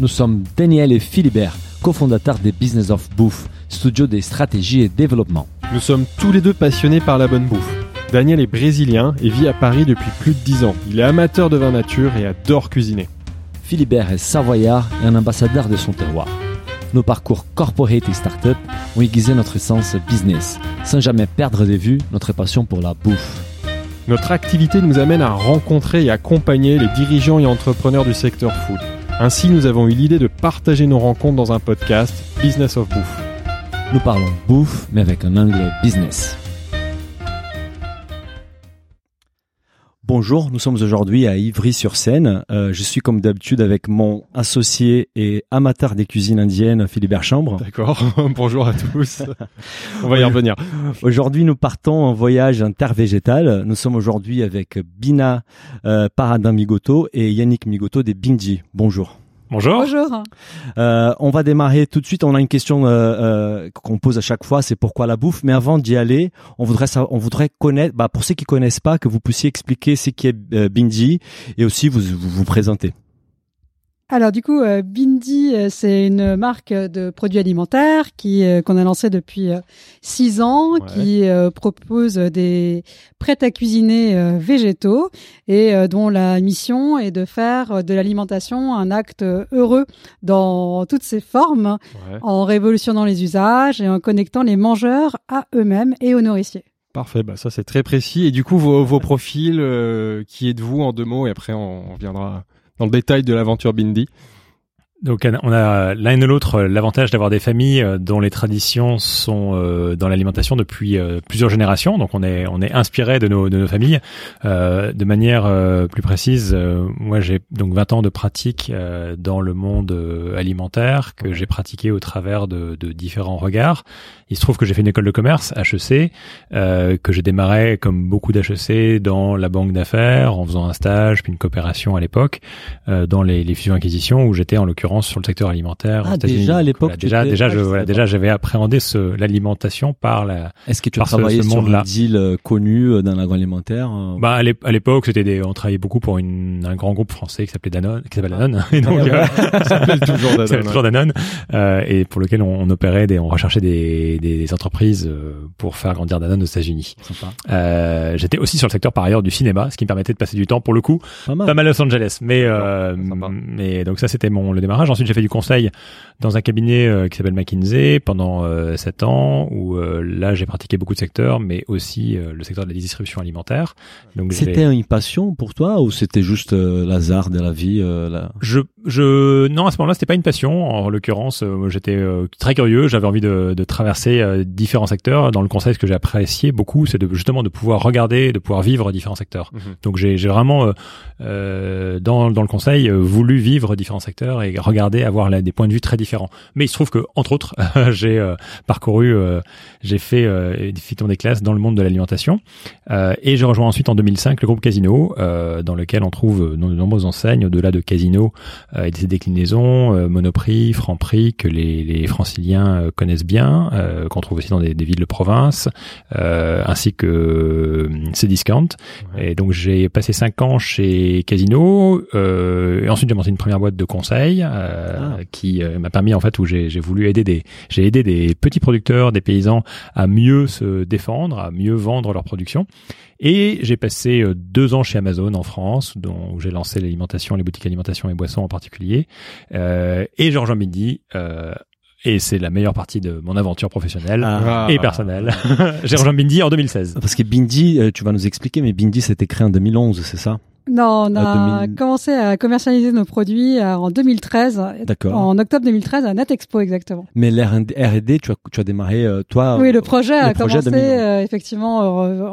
Nous sommes Daniel et Philibert, cofondateurs des Business of Bouffe, studio des stratégies et développement. Nous sommes tous les deux passionnés par la bonne bouffe. Daniel est brésilien et vit à Paris depuis plus de 10 ans. Il est amateur de vin nature et adore cuisiner. Philibert est savoyard et un ambassadeur de son terroir. Nos parcours corporate et startup ont aiguisé notre sens business, sans jamais perdre de vue notre passion pour la bouffe. Notre activité nous amène à rencontrer et accompagner les dirigeants et entrepreneurs du secteur food. Ainsi, nous avons eu l'idée de partager nos rencontres dans un podcast, Business of Bouffe. Nous parlons bouffe, mais avec un angle business. Bonjour, nous sommes aujourd'hui à Ivry-sur-Seine. Euh, je suis comme d'habitude avec mon associé et amateur des cuisines indiennes, Philibert Chambre. D'accord, bonjour à tous. On va y revenir. Aujourd'hui, nous partons en voyage intervégétal. Nous sommes aujourd'hui avec Bina euh, Paradin Migoto et Yannick Migoto des Bindi. Bonjour. Bonjour. Bonjour. Euh, on va démarrer tout de suite. On a une question euh, euh, qu'on pose à chaque fois, c'est pourquoi la bouffe? Mais avant d'y aller, on voudrait on voudrait connaître, bah, pour ceux qui connaissent pas, que vous puissiez expliquer ce qui est euh, Bindi et aussi vous vous, vous présenter. Alors du coup, euh, Bindi, euh, c'est une marque de produits alimentaires qui euh, qu'on a lancé depuis six ans, Ouais. qui propose des prêts à cuisiner végétaux et dont la mission est de faire de l'alimentation un acte heureux dans toutes ses formes, Ouais, en révolutionnant les usages et en connectant les mangeurs à eux-mêmes et aux nourriciers. parfait, bah ça c'est très précis. Et du coup, vos, vos profils, euh, qui êtes-vous en deux mots Et après, on, on reviendra dans le détail de l'aventure Bindi. Donc on a l'un et l'autre euh, l'avantage d'avoir des familles euh, dont les traditions sont euh, dans l'alimentation depuis plusieurs générations. Donc on est on est inspiré de nos de nos familles. De manière plus précise, moi j'ai donc 20 ans de pratique dans le monde alimentaire que j'ai pratiqué au travers de, de différents regards. Il se trouve que j'ai fait une école de commerce HEC que j'ai démarré comme beaucoup d'HEC dans la banque d'affaires en faisant un stage puis une coopération à l'époque dans les, les fusions acquisitions où j'étais en l'occurrence sur le secteur alimentaire. Ah, déjà, à l'époque, voilà, déjà déjà je voilà, déjà j'avais appréhendé ce l'alimentation par la Est-ce que tu as Par ce- travaillé ce sur un deal connu dans l'agroalimentaire euh, bah à l'ép- à l'époque c'était des on travaillait beaucoup pour une, un grand groupe français qui s'appelait Danone qui s'appelle Danone et donc euh, s'appelle toujours Danone, s'appelle toujours Danone euh, et pour lequel on, on opérait des on recherchait des, des entreprises euh, pour faire grandir Danone aux États-Unis. Euh, j'étais aussi sur le secteur par ailleurs du cinéma, ce qui me permettait de passer du temps pour le coup Pas mal. pas mal à Los Angeles, mais euh, mais donc ça c'était mon le démarrage. Ensuite j'ai fait du conseil dans un cabinet euh, qui s'appelle McKinsey pendant euh, sept ans où euh, là j'ai pratiqué beaucoup de secteurs, mais aussi euh, le secteur de la distribution alimentaire. Donc C'était une passion pour toi ou c'était juste euh, l'hasard de la vie euh, là je, je, non, à ce moment-là, c'était pas une passion. En l'occurrence, euh, j'étais euh, très curieux. J'avais envie de, de traverser euh, différents secteurs. Dans le conseil, ce que j'ai apprécié beaucoup, c'est de, justement de pouvoir regarder, de pouvoir vivre différents secteurs. Mhm. Donc, j'ai vraiment, euh, euh, dans, dans le conseil, euh, voulu vivre différents secteurs et regarder, avoir là, des points de vue très différents. Mais il se trouve que, entre autres, j'ai euh, parcouru, euh, j'ai fait euh, des classes dans le monde de l'alimentation. Euh, et j'ai rejoint ensuite en 2005 le groupe Casino, euh, dans lequel on trouve de nombreuses enseignes au-delà de Casino et de ses déclinaisons, euh, Monoprix, Franprix, que les, les franciliens euh, connaissent bien, euh, qu'on trouve aussi dans des, des villes de province, euh, ainsi que euh, Cdiscount. Et donc j'ai passé cinq ans chez Casino, euh, et ensuite j'ai monté une première boîte de conseil euh, qui euh, m'a permis en fait où j'ai j'ai voulu aider des j'ai aidé des petits producteurs, des paysans à mieux se défendre, à mieux vendre leur production. Et j'ai passé euh, deux ans chez Amazon en France, dont, où j'ai lancé l'alimentation, les boutiques alimentation et boissons en particulier. Euh, et j'ai rejoint Midi. Euh, et c'est la meilleure partie de mon aventure professionnelle Ah. et personnelle. j'ai rejoint Bindi en 2016. Parce que Bindi, euh, tu vas nous expliquer, mais Bindi c'était créé en 2011, c'est ça? Non, on a 2000. commencé à commercialiser nos produits euh, en 2013, D'accord. en octobre 2013 à NetExpo exactement. Mais l'R&D, tu as, tu as démarré euh, toi. oui, le projet le a projet commencé 2011. euh, effectivement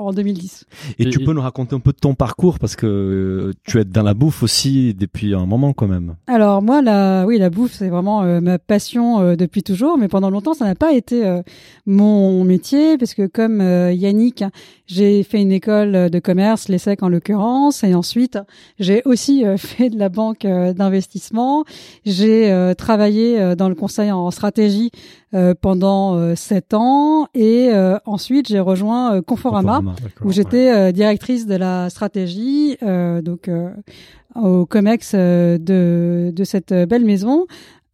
en 2010. Et, Et- tu peux nous raconter un peu de ton parcours parce que tu es dans la bouffe aussi depuis un moment quand même. Alors moi, la, oui, la bouffe, c'est vraiment euh, ma passion euh, depuis toujours, mais pendant longtemps, ça n'a pas été euh, mon métier, parce que comme euh, Yannick, j'ai fait une école de commerce, l'ESSEC en l'occurrence, et ensuite ensuite, j'ai aussi fait de la banque d'investissement. J'ai travaillé dans le conseil en stratégie pendant sept ans. Et ensuite j'ai rejoint Conforama, Conforama, où j'étais directrice de la stratégie, donc au Comex de, de cette belle maison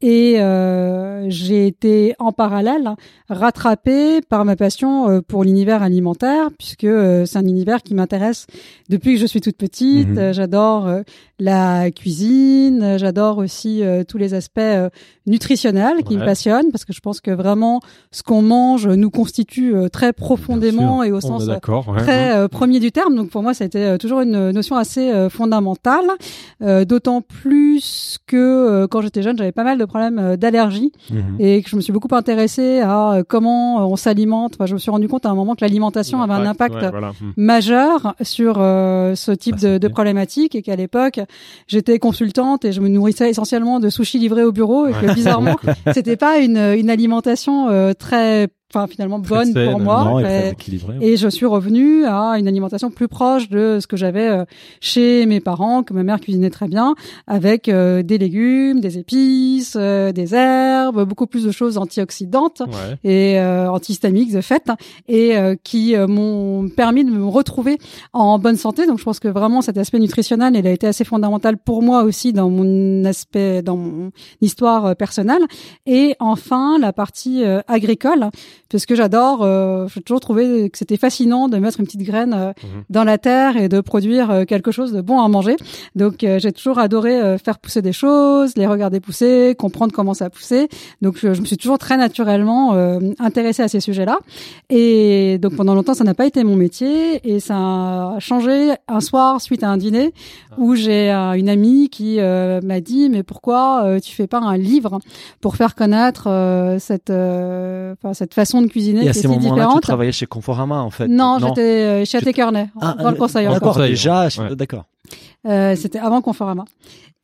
et euh, j'ai été en parallèle rattrapée par ma passion euh, pour l'univers alimentaire puisque euh, c'est un univers qui m'intéresse depuis que je suis toute petite. Mhm. J'adore la cuisine, euh, j'adore aussi euh, tous les aspects euh, nutritionnels qui Ouais. me passionnent parce que je pense que vraiment ce qu'on mange nous constitue euh, très profondément et au On sens ouais. très premier du terme. Donc pour moi, ça a été toujours une notion assez fondamentale. D'autant plus que quand j'étais jeune, j'avais pas mal de problèmes d'allergie Mhm. et que je me suis beaucoup intéressée à comment on s'alimente. Enfin, je me suis rendu compte à un moment que l'alimentation avait un impact voilà. Hmm. majeur sur ce type Ah, c'est de, de problématique et qu'à l'époque j'étais consultante et je me nourrissais essentiellement de sushis livrés au bureau et que bizarrement c'était pas une, une alimentation euh, très enfin finalement bonne saine, pour moi et et je suis revenue à une alimentation plus proche de ce que j'avais euh, chez mes parents, que ma mère cuisinait très bien, avec euh, des légumes, des épices, euh, des herbes, beaucoup plus de choses antioxydantes Ouais. et euh, antihistamiques de fait, et euh, qui m'ont permis de me retrouver en bonne santé. Donc je pense que vraiment cet aspect nutritionnel, il a été assez fondamental pour moi aussi dans mon aspect, dans mon histoire personnelle. Et enfin la partie agricole, parce que j'adore, euh, j'ai toujours trouvé que c'était fascinant de mettre une petite graine euh, Mhm. dans la terre et de produire euh, quelque chose de bon à manger. Donc euh, j'ai toujours adoré faire pousser des choses, les regarder pousser, comprendre comment ça poussait. Donc je, je me suis toujours très naturellement intéressée à ces sujets-là. Et donc pendant longtemps ça n'a pas été mon métier et ça a changé un soir suite à un dîner où j'ai une amie qui m'a dit mais pourquoi tu fais pas un livre pour faire connaître cette façon de cuisiner Et à qui est si moments-là, tu différente. travaillais chez Conforama, en fait. Non, j'étais euh, chez Kearney, Ah, dans le conseil D'accord, déjà, ouais. d'accord. Euh, c'était avant Conforama.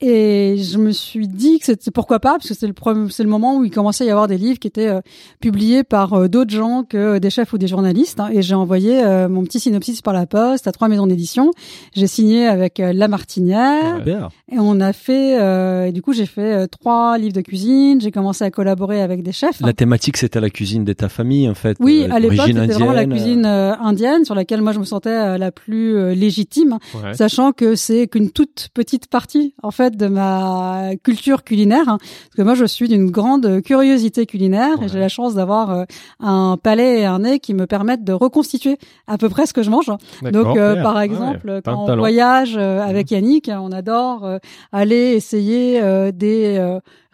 Et je me suis dit que c'était pourquoi pas, parce que c'est le le moment où il commençait à y avoir des livres qui étaient euh, publiés par euh, d'autres gens que des chefs ou des journalistes. hein. et j'ai envoyé euh, mon petit synopsis par la poste à trois maisons d'édition. J'ai signé avec La Martinière. Ouais. Bien. Et on a fait, euh, et du coup, j'ai fait trois livres de cuisine. J'ai commencé à collaborer avec des chefs. La thématique, c'était la cuisine de ta famille, en fait. Oui, à l'époque, c'était vraiment la cuisine indienne sur laquelle moi je me sentais la plus légitime, Ouais. sachant que c'est qu'une toute petite partie en fait de ma culture culinaire. hein. parce que moi, je suis d'une grande curiosité culinaire Ouais. et j'ai la chance d'avoir euh, un palais et un nez qui me permettent de reconstituer à peu près ce que je mange. D'accord. Donc, euh, par Ouais, exemple, quand on talent. voyage euh, avec Yannick, on adore aller essayer euh, des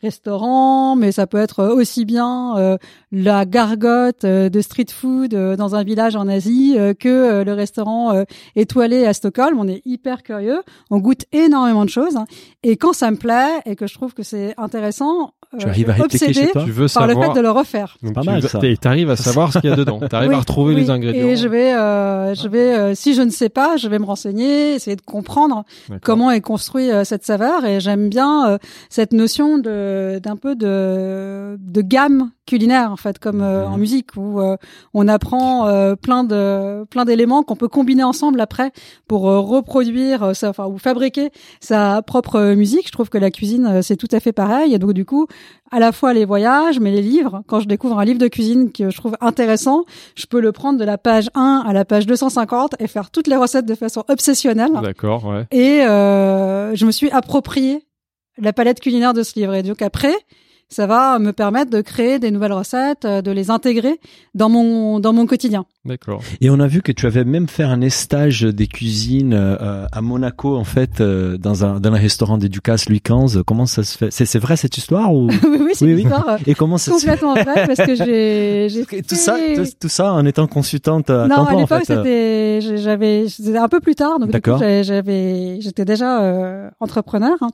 restaurants, mais ça peut être aussi bien euh, la gargote euh, de street food euh, dans un village en Asie euh, que le restaurant étoilé à Stockholm. On est hyper curieux, on goûte énormément de choses, hein. et quand ça me plaît et que je trouve que c'est intéressant, Tu arrives à répliquer chez toi Tu veux par le fait savoir. de le refaire. Donc, pas tu mal, t'es- T'arrives à savoir ce qu'il y a dedans. T'arrives Oui, à retrouver oui. les ingrédients. Et je vais, euh, je vais, euh, si je ne sais pas, je vais me renseigner, essayer de comprendre comment est construit euh, cette saveur. Et j'aime bien euh, cette notion de d'un peu de de gamme culinaire en fait, comme euh, Mhm. en musique où euh, on apprend euh, plein de plein d'éléments qu'on peut combiner ensemble après pour euh, reproduire, euh, ça, enfin ou fabriquer sa propre musique. Je trouve que la cuisine euh, c'est tout à fait pareil. Et donc du coup, à la fois les voyages, mais les livres. Quand je découvre un livre de cuisine que je trouve intéressant, je peux le prendre de la page 1 à la page 250 et faire toutes les recettes de façon obsessionnelle. D'accord, ouais. Et euh, je me suis approprié la palette culinaire de ce livre. Et donc après, ça va me permettre de créer des nouvelles recettes, euh, de les intégrer dans mon dans mon quotidien. D'accord. Et on a vu que tu avais même fait un stage des cuisines euh, à Monaco, en fait, euh, dans un dans un restaurant des Ducasse Louis XV. Comment ça se fait? C'est c'est vrai cette histoire ou? Oui, oui, c'est Oui, une oui. histoire euh, Et comment ça se fait? complètement vraie parce que j'ai j'ai tout ça, fait- tout, tout ça en étant consultante à non, temps à plein, en l'époque fait. euh. c'était j'ai- j'avais c'était un peu plus tard donc j'avais j'étais déjà euh, entrepreneur hein,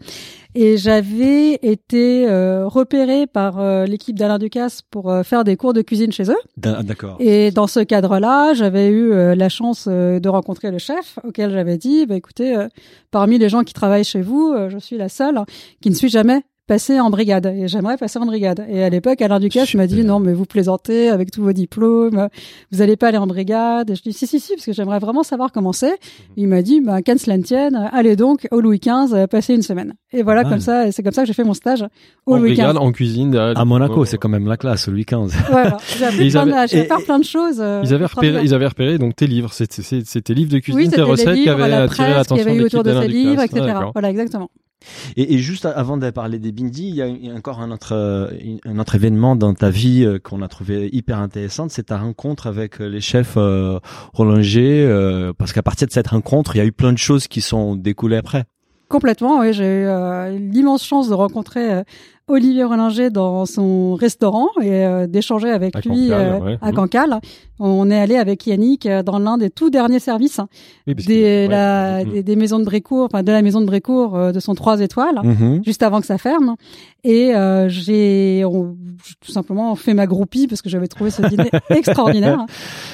et j'avais été euh, repérée par euh, l'équipe d'Alain Ducasse pour euh, faire des cours de cuisine chez eux D'a- D'accord. et dans ce cadre-là, j'avais eu euh, la chance euh, de rencontrer le chef auquel j'avais dit bah écoutez euh, parmi les gens qui travaillent chez vous, euh, je suis la seule qui ne suis jamais passer en brigade et j'aimerais passer en brigade. Et à l'époque, Alain Ducasse m'a dit non, mais vous plaisantez avec tous vos diplômes, vous allez pas aller en brigade. Et je dis si si si parce que j'aimerais vraiment savoir comment c'est. Mhm. Il m'a dit bah qu'à cela ne tienne, allez donc au Louis XV passer une semaine. Et voilà comme ça, c'est comme ça que j'ai fait mon stage au en Louis brigade, en cuisine. À Monaco, c'est quand même la classe, au Louis XV. Voilà, j'ai appris plein, de, j'ai faire plein de choses. Euh, ils avaient repéré, ils avaient repéré donc tes livres, c'était livres de cuisine, tes recettes qui avaient attiré l'attention de l'équipe autour de ces livres, etc. Voilà, exactement. Et, et, juste avant de parler des Bindi, il y a, encore un autre, euh, un autre événement dans ta vie euh, qu'on a trouvé hyper intéressante, c'est ta rencontre avec euh, les chefs euh, euh, parce qu'à partir de cette rencontre, il y a eu plein de choses qui sont découlées après. Complètement, oui. J'ai eu l'immense chance de rencontrer Olivier Rollinger dans son restaurant et euh, d'échanger avec lui euh, à Cancale. On est allé avec Yannick euh, dans l'un des tout derniers services des, la, mm-hmm. des, maisons de Brécourt, enfin de la maison de Brécourt de son trois étoiles, mm-hmm. juste avant que ça ferme. Et j'ai tout simplement fait ma groupie parce que j'avais trouvé ce dîner extraordinaire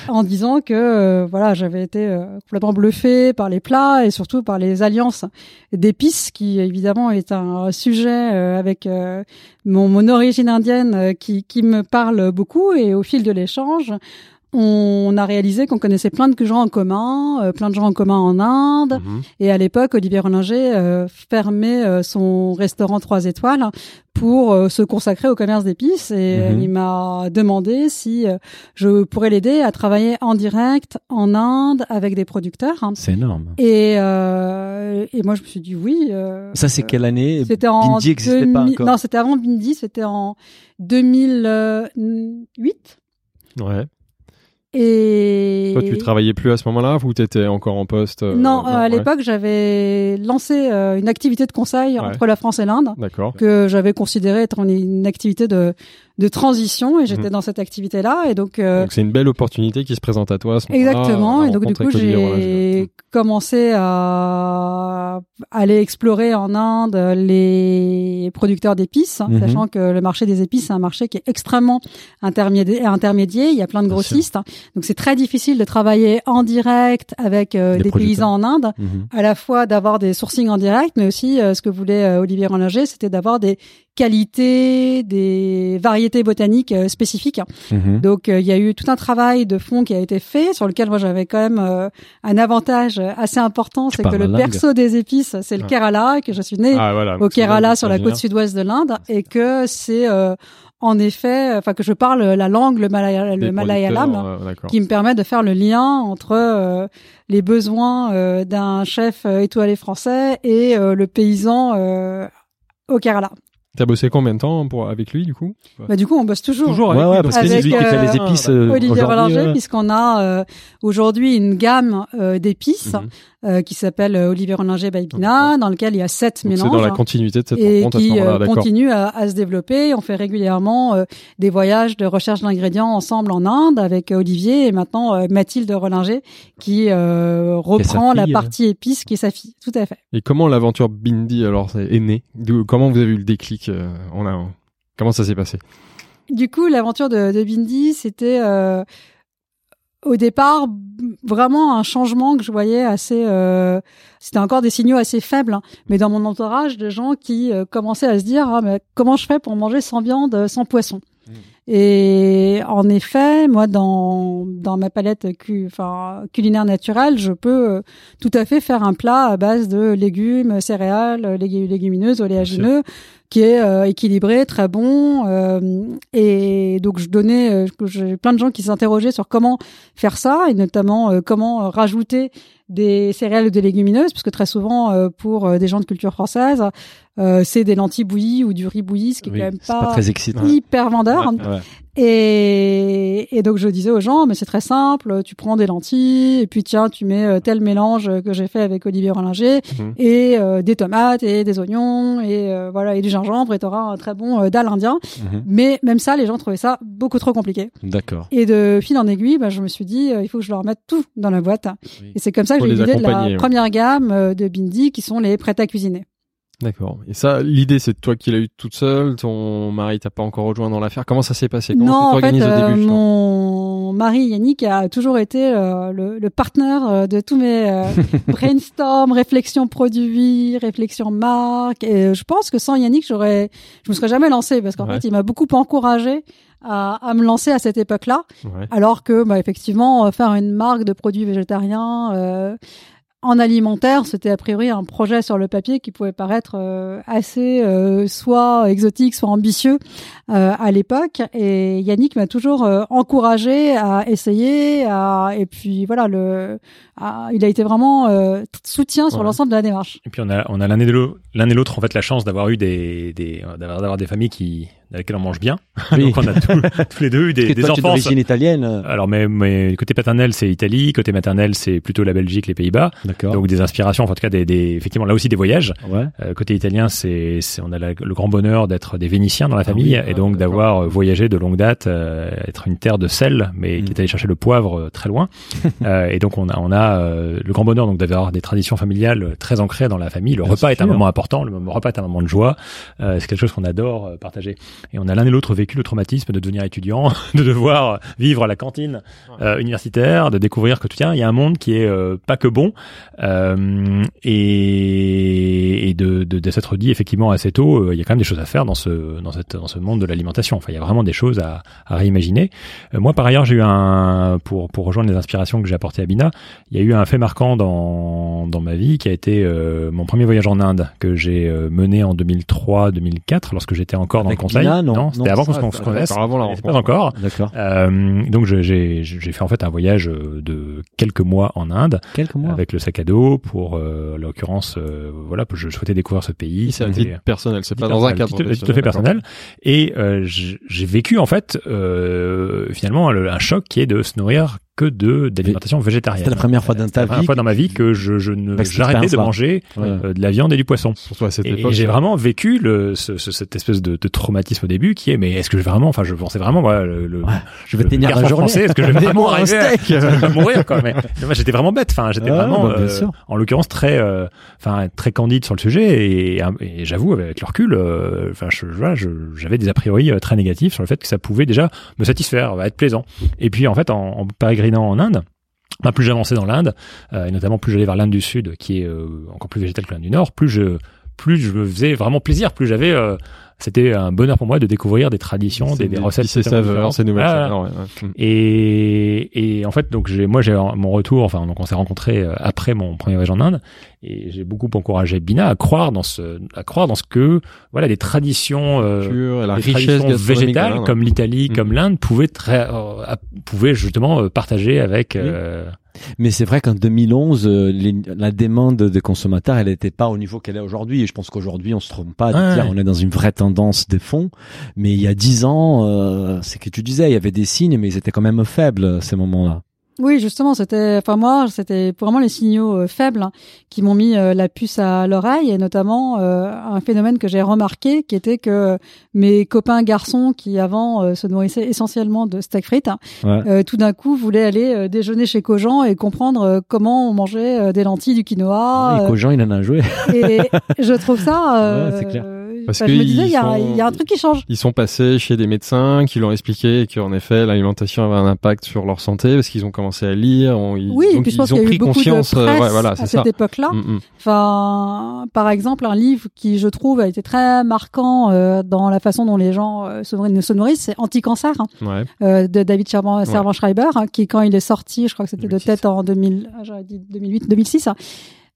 en disant que voilà j'avais été complètement bluffé par les plats et surtout par les alliances d'épices qui évidemment est un sujet avec mon, origine indienne euh, qui, qui me parle beaucoup et au fil de l'échange, on a réalisé qu'on connaissait plein de gens en commun, euh, plein de gens en commun en Inde. Mhm. Et à l'époque, Olivier Rollinger euh, fermait euh, son restaurant trois étoiles pour se consacrer au commerce d'épices. Et mhm. il m'a demandé si je pourrais l'aider à travailler en direct en Inde avec des producteurs. C'est énorme. Et, et moi, je me suis dit oui. Ça, c'est quelle année? C'était en Bindi pas encore. Non, c'était avant Bindi. C'était en 2008. Ouais. Et toi, tu travaillais plus à ce moment-là ou tu étais encore en poste euh, Non, à l'époque, j'avais lancé euh, une activité de conseil entre la France et l'Inde, que j'avais considéré être une activité de de transition et j'étais mhm. dans cette activité là et donc euh, donc c'est une belle opportunité qui se présente à toi à ce exactement et donc du coup j'ai commencé à aller explorer en Inde les producteurs d'épices mhm. sachant que le marché des épices c'est un marché qui est extrêmement intermédiaire intermédiaire il y a plein de grossistes donc c'est très difficile de travailler en direct avec euh, des paysans en Inde mhm. à la fois d'avoir des sourcings en direct mais aussi euh, ce que voulait Olivier Rollinger c'était d'avoir des qualité, des variétés botaniques euh, spécifiques. Mhm. Donc euh, il y a eu tout un travail de fond qui a été fait sur lequel moi j'avais quand même euh, un avantage assez important, c'est que le berceau des épices, c'est le Kerala, que je suis née ah, au Kerala sur la côte sud-ouest de l'Inde et que c'est en effet, enfin que je parle la langue, le, malayalam, qui me permet de faire le lien entre les besoins d'un chef étoilé français et le paysan au Kerala. T'as bossé combien de temps pour, avec lui du coup Bah du coup on bosse toujours. Toujours ouais, ouais, parce que c'est lui qui fait les épices. Euh, Olivier Rollinger, puisqu'on a euh, aujourd'hui une gamme euh, d'épices mhm. Euh, qui s'appelle euh, Olivier Rollinger Baibina, dans lequel il y a sept mélanges. C'est dans la continuité de cette et rencontre qui à continue à, à, se développer. On fait régulièrement des voyages de recherche d'ingrédients ensemble en Inde avec Olivier et maintenant Mathilde Rollinger qui reprend la partie épice qui est sa fille. Tout à fait. Et comment l'aventure Bindi alors est née? Comment vous avez eu le déclic on a... Comment ça s'est passé? Du coup, l'aventure de, de Bindi, c'était euh, au départ vraiment un changement que je voyais assez euh, c'était encore des signaux assez faibles hein. mais dans mon entourage de gens qui euh, commençaient à se dire ah mais comment je fais pour manger sans viande sans poisson? Mmh. Et en effet moi dans dans ma palette cu, enfin culinaire naturelle je peux euh, tout à fait faire un plat à base de légumes céréales légumineuses oléagineux qui est euh, équilibré, très bon. Euh, et donc je donnais, euh, j'ai plein de gens qui s'interrogeaient sur comment faire ça et notamment comment rajouter des céréales ou des légumineuses, parce que très souvent pour des gens de culture française, c'est des lentilles bouillies ou du riz bouilli, ce qui est quand même pas, très excitant. hyper vendeur. Et, et, donc je disais aux gens, mais c'est très simple, tu prends des lentilles et puis tiens, tu mets tel mélange que j'ai fait avec Olivier Rollinger mhm. et des tomates et des oignons et voilà et du gingembre et tu auras un très bon euh, dalle indien. Mhm. Mais même ça, les gens trouvaient ça beaucoup trop compliqué. D'accord. Et de fil en aiguille, bah, je me suis dit, euh, il faut que je leur mette tout dans la boîte. Et c'est comme ça que j'ai eu l'idée de la première gamme euh, de Bindi qui sont les prêts à cuisiner. D'accord. Et ça, l'idée, c'est toi qui l'as eu toute seule. Ton mari t'a pas encore rejoint dans l'affaire. Comment ça s'est passé? Comment non, en fait, au début, mon mari Yannick a toujours été euh, le, le partenaire euh, de tous mes euh, brainstorm, réflexions produits, réflexions marques. Et je pense que sans Yannick, j'aurais, je me serais jamais lancée parce qu'en Ouais. fait, il m'a beaucoup encouragé à, à me lancer à cette époque-là. Ouais. Alors que, bah, effectivement, euh, faire une marque de produits végétariens euh, en alimentaire, c'était a priori un projet sur le papier qui pouvait paraître euh, assez euh, soit exotique, soit ambitieux euh, à l'époque. Et Yannick m'a toujours euh, encouragé à essayer. À, et puis voilà, le, à- il a été vraiment euh, soutien sur Ouais. l'ensemble de la démarche. Et puis on a, on a l'un et l'autre, en fait la chance d'avoir eu des, des d'avoir des familles qui, avec lesquelles on mange bien. Oui. Donc on a tous, tous les deux eu des, des toi, enfants. d'origine italienne. Alors mais, mais côté paternel c'est Italie, côté maternel c'est plutôt la Belgique, les Pays-Bas. D'accord. Donc des inspirations, enfin, en tout cas des, des effectivement là aussi des voyages. Ouais. Euh, côté italien, c'est, c'est on a la- le grand bonheur d'être des Vénitiens dans la famille oui, et donc ah, d'avoir euh, voyagé de longue date, euh, être une terre de sel, mais Mm. qui est allé chercher le poivre euh, très loin. Euh, et donc on a on a euh, le grand bonheur donc d'avoir des traditions familiales très ancrées dans la famille. Le Bien repas est un moment important, le repas est un moment de joie. Euh, c'est quelque chose qu'on adore partager. Et on a l'un et l'autre vécu le traumatisme de devenir étudiant, de devoir vivre à la cantine euh, universitaire, de découvrir que tiens il y a un monde qui est euh, pas que bon euh, et, et de, de, de s'être dit effectivement assez tôt, euh, il y a quand même des choses à faire dans ce dans cette dans ce monde de l'alimentation. Enfin, il y a vraiment des choses à, à réimaginer. Euh, moi, par ailleurs, j'ai eu un pour pour rejoindre les inspirations que j'ai apportées à Bina, il y a eu un fait marquant dans dans ma vie qui a été euh, mon premier voyage en Inde que j'ai euh, mené en 2003-2004 lorsque j'étais encore dans le conseil. Bina, non c'était Non, avant qu'on se ça, connaisse. avant la C'était pas rencontre. encore. D'accord. Euh, donc j'ai j'ai fait en fait un voyage euh, de quelques mois en Inde Quelques mois. avec le sac à dos pour euh, en l'occurrence euh, voilà je souhaitais découvrir ce pays C'est un C'était- titre personnel, c'est pas dans un cadre tout, tout à fait personnel et euh, j'ai j'ai vécu en fait euh, finalement le- un choc qui est de se nourrir que de d'alimentation végétarienne. C'était la première fois dans C'était ta la première vie. fois dans ma vie que je, je ne cette j'arrêtais de manger Ouais. euh, de la viande et du poisson. Surtout à cette Et, époque. et j'ai ça- vraiment vécu le, ce, ce- cette espèce de, de traumatisme au début qui est mais est-ce que je vais vraiment enfin je pensais vraiment voilà le, le, Ouais. Je vais le tenir la journée. français, est-ce que je vais vraiment un arriver à, steak. à mourir quoi mais, mais moi j'étais vraiment bête enfin j'étais Ah, vraiment bah, euh, en l'occurrence très euh, enfin très candide sur le sujet et, et j'avoue avec le recul euh, enfin je, voilà, je- j'avais des a priori euh, très négatifs sur le fait que ça pouvait déjà me satisfaire être plaisant et puis en fait en, en en Inde bah, plus j'avançais dans l'Inde, euh, et notamment plus j'allais vers l'Inde du Sud, qui est euh, encore plus végétale que l'Inde du Nord, plus je, plus je me faisais vraiment plaisir, plus j'avais, euh, c'était un bonheur pour moi de découvrir des traditions, des, des recettes, Ces saveurs, ces nouvelles saveurs. ouais, ouais. Et, et en fait, donc j'ai, moi j'ai mon retour, enfin donc on s'est rencontrés euh, après mon premier voyage en Inde, et j'ai beaucoup encouragé Bina à croire dans ce, à croire dans ce que voilà des traditions, euh, la des traditions végétales comme l'Italie, Mm. comme l'Inde pouvaient très, euh, pouvaient justement euh, partager avec. euh, Mais c'est vrai qu'en 2011, euh, les- la demande des consommateurs, elle n'était pas au niveau qu'elle est aujourd'hui. Et je pense qu'aujourd'hui, on se trompe pas de Ouais, dire ouais. on est dans une vraie tendance des fonds. Mais il y a dix ans, euh, c'est que tu disais, il y avait des signes, mais ils étaient quand même faibles ces moments-là. Oui, justement, c'était, enfin moi, c'était vraiment les signaux euh, faibles hein, qui m'ont mis euh, la puce à l'oreille, et notamment euh, un phénomène que j'ai remarqué, qui était que mes copains garçons qui avant euh, se nourrissaient essentiellement de steak frites, hein, Ouais. euh, tout d'un coup voulaient aller déjeuner chez Cogent et comprendre comment on mangeait des lentilles, du quinoa. et qu'aux gens, il en a joué. et je trouve ça. Euh, Ouais, c'est clair. Parce enfin, je me disais, il y, a- y un truc qui change. Ils sont passés chez des médecins qui leur expliqué qu'en effet l'alimentation avait un impact sur leur santé parce qu'ils ont commencé à lire. ont- ils, Oui, et donc puis je ils pense ont y a pris eu beaucoup conscience. de euh, presse ouais, voilà, à cette ça. époque-là. Mm, mm. Enfin, par exemple, un livre qui, je trouve, a été très marquant euh, dans la façon dont les gens euh, se, nourrissent- se nourrissent, c'est Anti-cancer hein, Ouais. euh, de David Servan- Servan-Schreiber, hein, qui, quand il est sorti, je crois que c'était de 2006. tête en 2000, ah, j'aurais dit 2008, 2006. hein,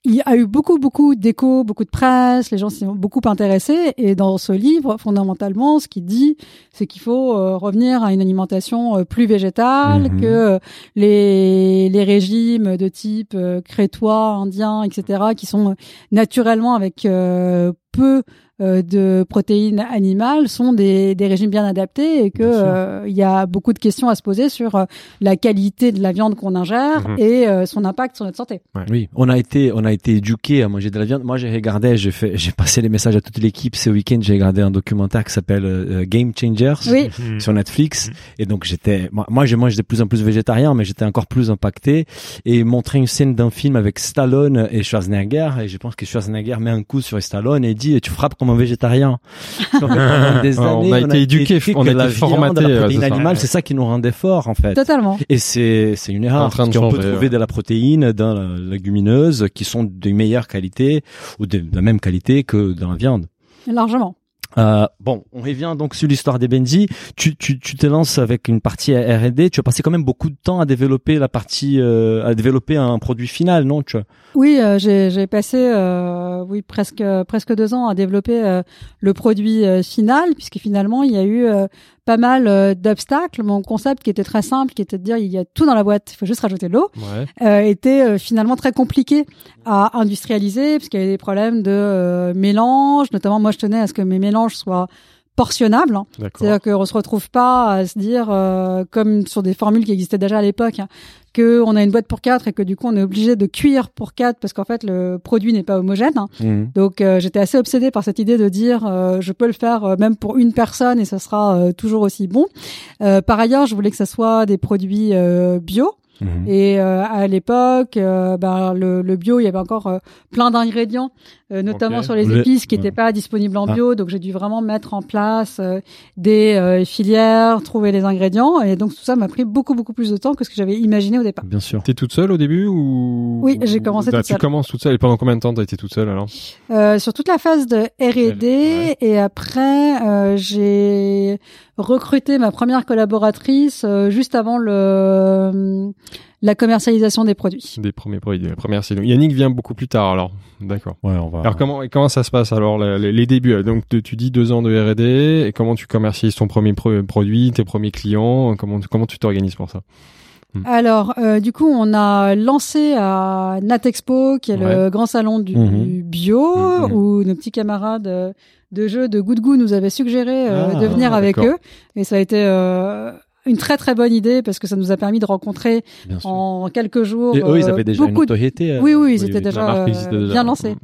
il a eu beaucoup, beaucoup d'échos, beaucoup de presse, les gens s'y ont beaucoup intéressés. Et dans ce livre, fondamentalement, ce qu'il dit, c'est qu'il faut euh, revenir à une alimentation euh, plus végétale, Mhm. que euh, les, les régimes de type crétois, indien, etc., qui sont naturellement avec euh, peu euh, de protéines animales, sont des, des régimes bien adaptés et que euh, il y a beaucoup de questions à se poser sur euh, la qualité de la viande qu'on ingère Mhm. et euh, son impact sur notre santé. Oui, on a été, on a été éduqués à manger de la viande. Moi, j'ai regardé, j'ai fait, j'ai passé les messages à toute l'équipe ce week-end. J'ai regardé un documentaire qui s'appelle euh, Game Changers Oui, sur Netflix. Mhm. Et donc, j'étais, moi, moi, je mange de plus en plus végétarien, mais j'étais encore plus impacté. Et il montrait une scène d'un film avec Stallone et Schwarzenegger. Et je pense que Schwarzenegger met un coup sur Stallone et dit, tu frappes comme un végétarien. Des Ah, on années, a été éduqués, on a été viande, formatés, la ouais, protéine c'est ça. animale, c'est ça qui nous rendait forts, en fait. Totalement. Et c'est c'est une erreur parce qu'on peut trouver ouais. de la protéine dans la légumineuse qui sont de meilleure qualité ou de, de la même qualité que dans la viande. Largement. Euh, bon, on revient donc sur l'histoire des Benji. Tu, tu, tu te lances avec une partie R&D. Tu as passé quand même beaucoup de temps à développer la partie, euh, à développer un produit final, non tu... Oui, euh, j'ai passé euh, oui presque presque deux ans à développer euh, le produit final, puisque finalement il y a eu pas mal euh, d'obstacles. Mon concept qui était très simple, qui était de dire il y a tout dans la boîte, il faut juste rajouter de l'eau, Ouais. euh, était euh, finalement très compliqué à industrialiser, puisqu'il y avait des problèmes de euh, mélange. Notamment, moi je tenais à ce que mes mélanges soient portionnables. hein. C'est-à-dire qu'on se retrouve pas à se dire, euh, comme sur des formules qui existaient déjà à l'époque, hein, que on a une boîte pour quatre et que du coup on est obligé de cuire pour quatre parce qu'en fait le produit n'est pas homogène. hein. Donc euh, j'étais assez obsédée par cette idée de dire, euh, je peux le faire euh, même pour une personne et ça sera euh, toujours aussi bon. Euh, par ailleurs, je voulais que ça soit des produits euh, bio. Mhm. Et euh, à l'époque, euh, ben, le, le bio, il y avait encore euh, plein d'ingrédients, euh, notamment sur les Le- épices qui ouais. n'étaient pas disponibles en Ah. bio. Donc j'ai dû vraiment mettre en place euh, des euh, filières, trouver les ingrédients. Et donc tout ça m'a pris beaucoup beaucoup plus de temps que ce que j'avais imaginé au départ. Bien sûr. T'es toute seule au début ou? Oui, j'ai commencé toute Tu seule. commences toute seule. Et pendant combien de temps t'as été toute seule alors? Euh, sur toute la phase de R&D Ouais. et après euh, j'ai recruté ma première collaboratrice euh, juste avant le la commercialisation des produits. Des premiers produits, la première saison. Yannick vient beaucoup plus tard alors. D'accord. Ouais, on va. Alors comment comment ça se passe alors les, les- débuts? Donc tu dis deux ans de R&D et comment tu commercialises ton premier pro- produit, tes premiers clients? Comment comment tu t'organises pour ça? Alors, euh, du coup, on a lancé à Natexpo, qui est le grand salon du Mhm. bio, Mhm. où nos petits camarades euh, de jeu de Good Goo nous avaient suggéré euh, Ah, de venir avec eux. Et ça a été euh, une très très bonne idée parce que ça nous a permis de rencontrer en quelques jours Et eux, ils euh, avaient déjà une beaucoup de... notoriété. euh, Oui, oui, ils étaient déjà, bien lancés.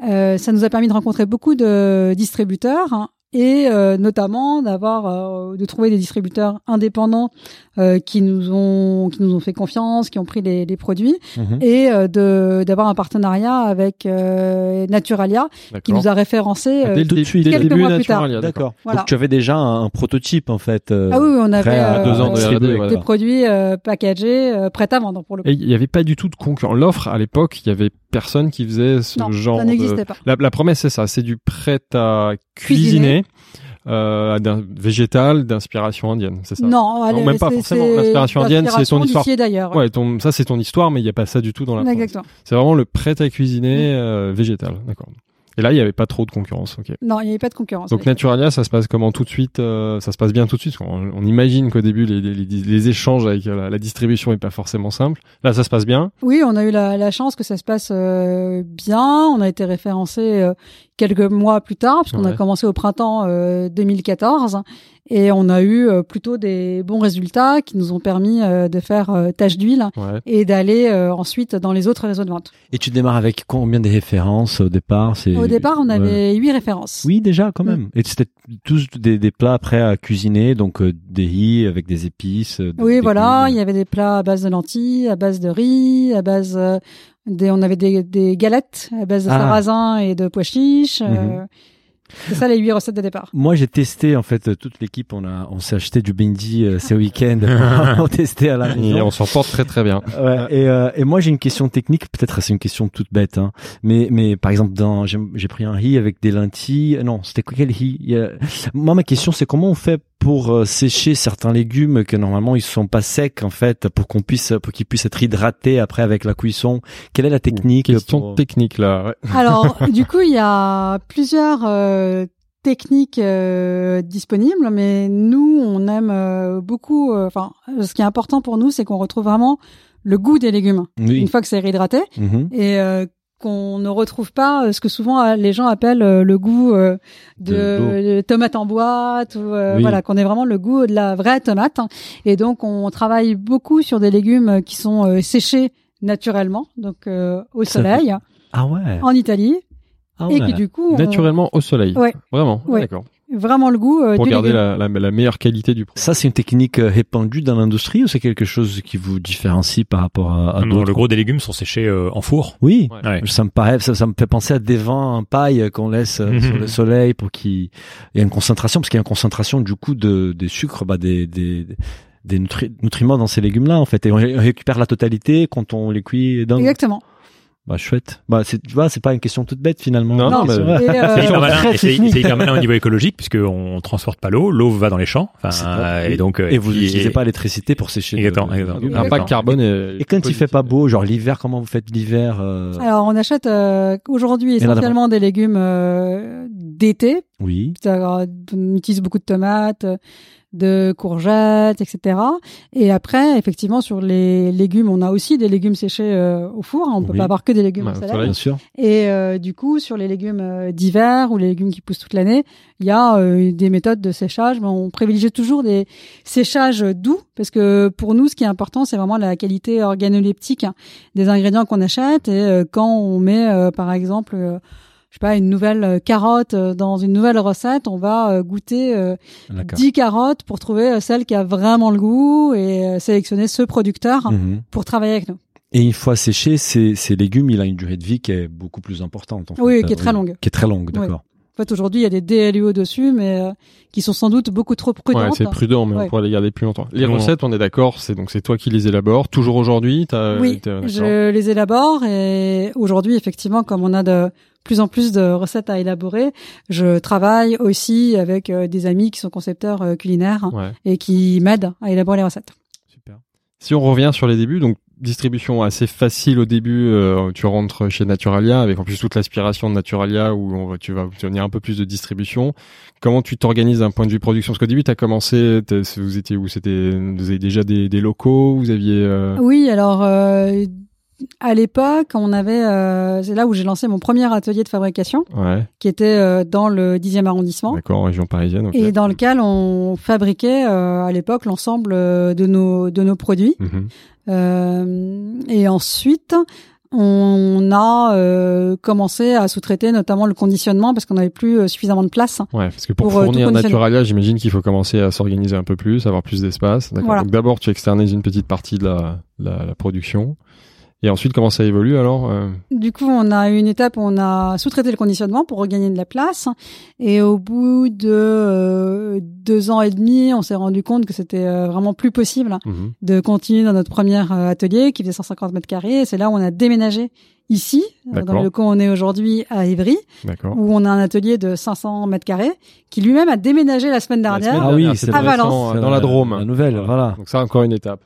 Ouais. Ça nous a permis de rencontrer beaucoup de distributeurs hein, et euh, notamment d'avoir euh, de trouver des distributeurs indépendants euh, qui nous ont qui nous ont fait confiance, qui ont pris les, les produits Mhm. et euh, de d'avoir un partenariat avec euh, Naturalia qui nous a référencé. Ah, euh, dès le tout de dé- suite. dès le Quelques début, mois plus tard. Naturalia, D'accord. Voilà. Donc tu avais déjà un, un prototype en fait. euh, ah oui, on avait prêt à euh, deux ans de des produits euh, packagés euh, prêts à vendre pour le coup. Et il n'y avait pas du tout de concurrent. L'offre à l'époque, il y avait personne qui faisait ce non, genre ça de. pas. La, la promesse c'est ça, c'est du prêt à Cuisiner. cuisiner, euh, d'un végétal d'inspiration indienne, c'est ça? Non, allez, même pas forcément. L'inspiration indienne, c'est ton histoire. d'ailleurs. Ouais, ton, ça c'est ton histoire, mais il n'y a pas ça du tout dans la. Exactement. C'est vraiment le prêt à cuisiner euh, végétal, d'accord. Et là, il n'y avait pas trop de concurrence, ok. Non, il n'y avait pas de concurrence. Donc Naturalia, ça se passe comment tout de suite euh, Ça se passe bien tout de suite. on, imagine qu'au début, les, les, les échanges avec la, la distribution est pas forcément simple. Là, ça se passe bien. Oui, on a eu la, la chance que ça se passe euh, bien. On a été référencé euh, quelques mois plus tard, puisqu'on a commencé au printemps euh, 2014. Et on a eu euh, plutôt des bons résultats qui nous ont permis euh, de faire euh, tâche d'huile Ouais. et d'aller euh, ensuite dans les autres réseaux de vente. Et tu démarres avec combien de références au départ? C'est Au départ, on Ouais. avait huit références. Oui, déjà quand Mm. même. Et c'était tous des, des plats prêts à cuisiner, donc euh, des riz avec des épices. des Oui, voilà, il y avait des plats à base de lentilles, à base de riz, à base euh, des, on avait des, des galettes à base de Ah. sarrasin et de pois chiches. euh, Mhm. C'est ça les huit recettes de départ. Moi, j'ai testé en fait toute l'équipe. On a, on s'est acheté du benji euh, ce week-end. on testé à la Et maison. on s'en porte très très bien. Ouais, et, euh, et moi j'ai une question technique, peut-être c'est une question toute bête, hein. mais mais par exemple dans j'ai j'ai pris un riz avec des lentilles, non c'était quoi quel riz? A- Moi ma question c'est comment on fait pour euh, sécher certains légumes que normalement ils sont pas secs en fait pour qu'on puisse pour qu'ils puissent être hydratés après avec la cuisson. Quelle est la technique Question pour- technique là. Ouais. Alors, du coup, il y a plusieurs euh, techniques euh, disponibles, mais nous, on aime euh, beaucoup. euh, Enfin, ce qui est important pour nous, c'est qu'on retrouve vraiment le goût des légumes une Oui. fois que c'est réhydraté Mhm. et euh, qu'on ne retrouve pas euh, ce que souvent euh, les gens appellent euh, le goût De de, tomate en boîte ou euh, Oui. voilà qu'on ait vraiment le goût de la vraie tomate et donc on travaille beaucoup sur des légumes qui sont euh, séchés naturellement donc euh, au soleil Ah ouais. en Italie Ah et ouais. qui du coup on- Naturellement au soleil. Ouais. Vraiment. Ouais. D'accord. Vraiment le goût euh, Pour garder la, la, la meilleure qualité du produit. Ça, c'est une technique euh, répandue dans l'industrie ou c'est quelque chose qui vous différencie par rapport à, à Non, d'autres le gros des légumes sont séchés euh, en four. Oui. Ouais. Ça me paraît, ça, ça me fait penser à des vents en paille qu'on laisse euh, Mhm. sur le soleil pour qu'il y ait une concentration, parce qu'il y a une concentration du coup de des sucres, bah, des des des nutri- nutriments dans ces légumes-là en fait, et on ré- récupère la totalité quand on les cuit. Dans... Exactement. Bah chouette. Bah c'est tu vois, c'est pas une question toute bête finalement. Non, non, c'est mais-. Et, euh, C'est hyper malin, c'est c'est hyper malin au niveau écologique puisqu'on transporte pas l'eau, l'eau va dans les champs. Enfin, C'est et donc euh, Et vous n'utilisez pas l'électricité pour sécher. Exactement, le. L'impact carbone est. Et quand il fait pas beau, genre l'hiver, comment vous faites l'hiver euh, Alors, on achète euh, aujourd'hui essentiellement des légumes euh, d'été. Oui. On utilise beaucoup de tomates, de courgettes, etc. Et après, effectivement, sur les légumes, on a aussi des légumes séchés euh, au four. On peut Oui. pas avoir que des légumes soleil. Bien sûr. Et euh, du coup, sur les légumes euh, d'hiver ou les légumes qui poussent toute l'année, il y a euh, des méthodes de séchage. Mais on privilégie toujours des séchages doux parce que pour nous, ce qui est important, c'est vraiment la qualité organoleptique hein, des ingrédients qu'on achète. Et euh, quand on met, euh, par exemple, euh, je sais pas, une nouvelle euh, carotte euh, dans une nouvelle recette, on va euh, goûter euh, D'accord. 10 carottes pour trouver celle qui a vraiment le goût et sélectionner ce producteur Mhm. pour travailler avec nous. Et une fois séché, ces, ces légumes, il a une durée de vie qui est beaucoup plus importante. En Oui, fait. qui est très longue. Qui est très longue, d'accord. En fait, aujourd'hui, il y a des DLUO dessus, mais euh, qui sont sans doute beaucoup trop Ouais, prudentes. c'est prudent, mais on Ouais. pourrait les garder plus longtemps. Les Non. recettes, on est d'accord, c'est donc c'est toi qui les élabores. Toujours aujourd'hui, t'as. oui, je les élabore et aujourd'hui, effectivement, comme on a de plus en plus de recettes à élaborer, je travaille aussi avec euh, des amis qui sont concepteurs euh, culinaires Ouais, et qui m'aident à élaborer les recettes. super. Si on revient sur les débuts, donc distribution assez facile au début, euh, tu rentres chez Naturalia avec en plus toute l'aspiration de Naturalia où on va, tu vas obtenir un peu plus de distribution. Comment tu t'organises d'un point de vue production? Parce qu'au début, tu as commencé, vous étiez où? C'était, vous avez déjà des, des locaux, vous aviez. euh, Oui, alors euh, à l'époque, on avait, euh, c'est là où j'ai lancé mon premier atelier de fabrication, Ouais, qui était euh, dans le 10e arrondissement. d'accord, en région parisienne. Et dans lequel on fabriquait euh, à l'époque l'ensemble de nos de nos produits. Mhm. Et ensuite, on a euh, commencé à sous-traiter notamment le conditionnement parce qu'on n'avait plus euh, suffisamment de place. Ouais, parce que pour, Pour, fournir. Naturalia, j'imagine qu'il faut commencer à s'organiser un peu plus, avoir plus d'espace. D'accord. Voilà. Donc d'abord, tu externalises une petite partie de la, la, la production. Et ensuite, comment ça évolue alors euh, Du coup, on a eu une étape où on a sous-traité le conditionnement pour regagner de la place. Et au bout de euh, deux ans et demi, on s'est rendu compte que c'était euh, vraiment plus possible mhm. de continuer dans notre premier atelier qui faisait 150 mètres carrés. Et c'est là où on a déménagé ici, dans le lieu où on est aujourd'hui à Ivry, D'accord. où on a un atelier de 500 mètres carrés qui lui-même a déménagé la semaine La dernière. semaine Ah oui, à Valence. dans la Drôme. La nouvelle, voilà. Donc ça, encore une étape.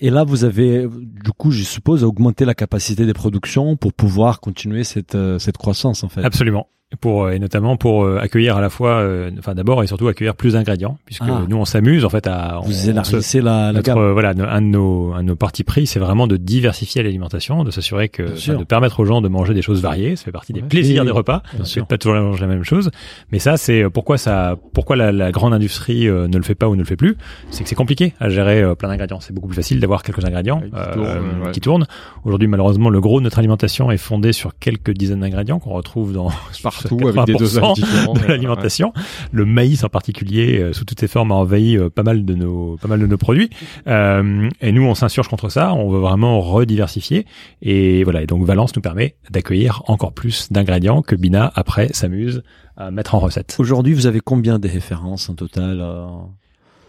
Et là, vous avez, du coup, je suppose, augmenté la capacité des productions pour pouvoir continuer cette, euh, cette croissance, en fait. Absolument. Pour, euh, et notamment pour euh, accueillir à la fois, euh, enfin d'abord et surtout accueillir plus d'ingrédients, puisque Ah. nous on s'amuse en fait à. on- Vous on se- élargissez la, la gamme. euh, voilà, un de nos, un de nos partis pris, c'est vraiment de diversifier l'alimentation, de s'assurer que, enfin, de permettre aux gens de manger des choses variées. Ça fait partie des Ouais. plaisirs Oui, des repas. Bien C'est sûr. pas toujours manger la même chose. Mais ça, c'est euh, pourquoi ça, pourquoi la, la grande industrie euh, ne le fait pas ou ne le fait plus? C'est que c'est compliqué à gérer euh, plein d'ingrédients. C'est beaucoup plus facile d'avoir quelques ingrédients Ouais, qui tournent, ouais. qui tournent. Aujourd'hui, malheureusement, le gros de notre alimentation est fondé sur quelques dizaines d'ingrédients qu'on retrouve dans Partout, avec des 80% dosages différents. de Ouais, l'alimentation. Le maïs en particulier, euh, sous toutes ses formes, a envahi euh, pas mal de nos, pas mal de nos produits. Euh, et nous, on s'insurge contre ça. On veut vraiment rediversifier. Et voilà. Et donc, Valence nous permet d'accueillir encore plus d'ingrédients que Bina après s'amuse à mettre en recette. Aujourd'hui, vous avez combien de références en total euh,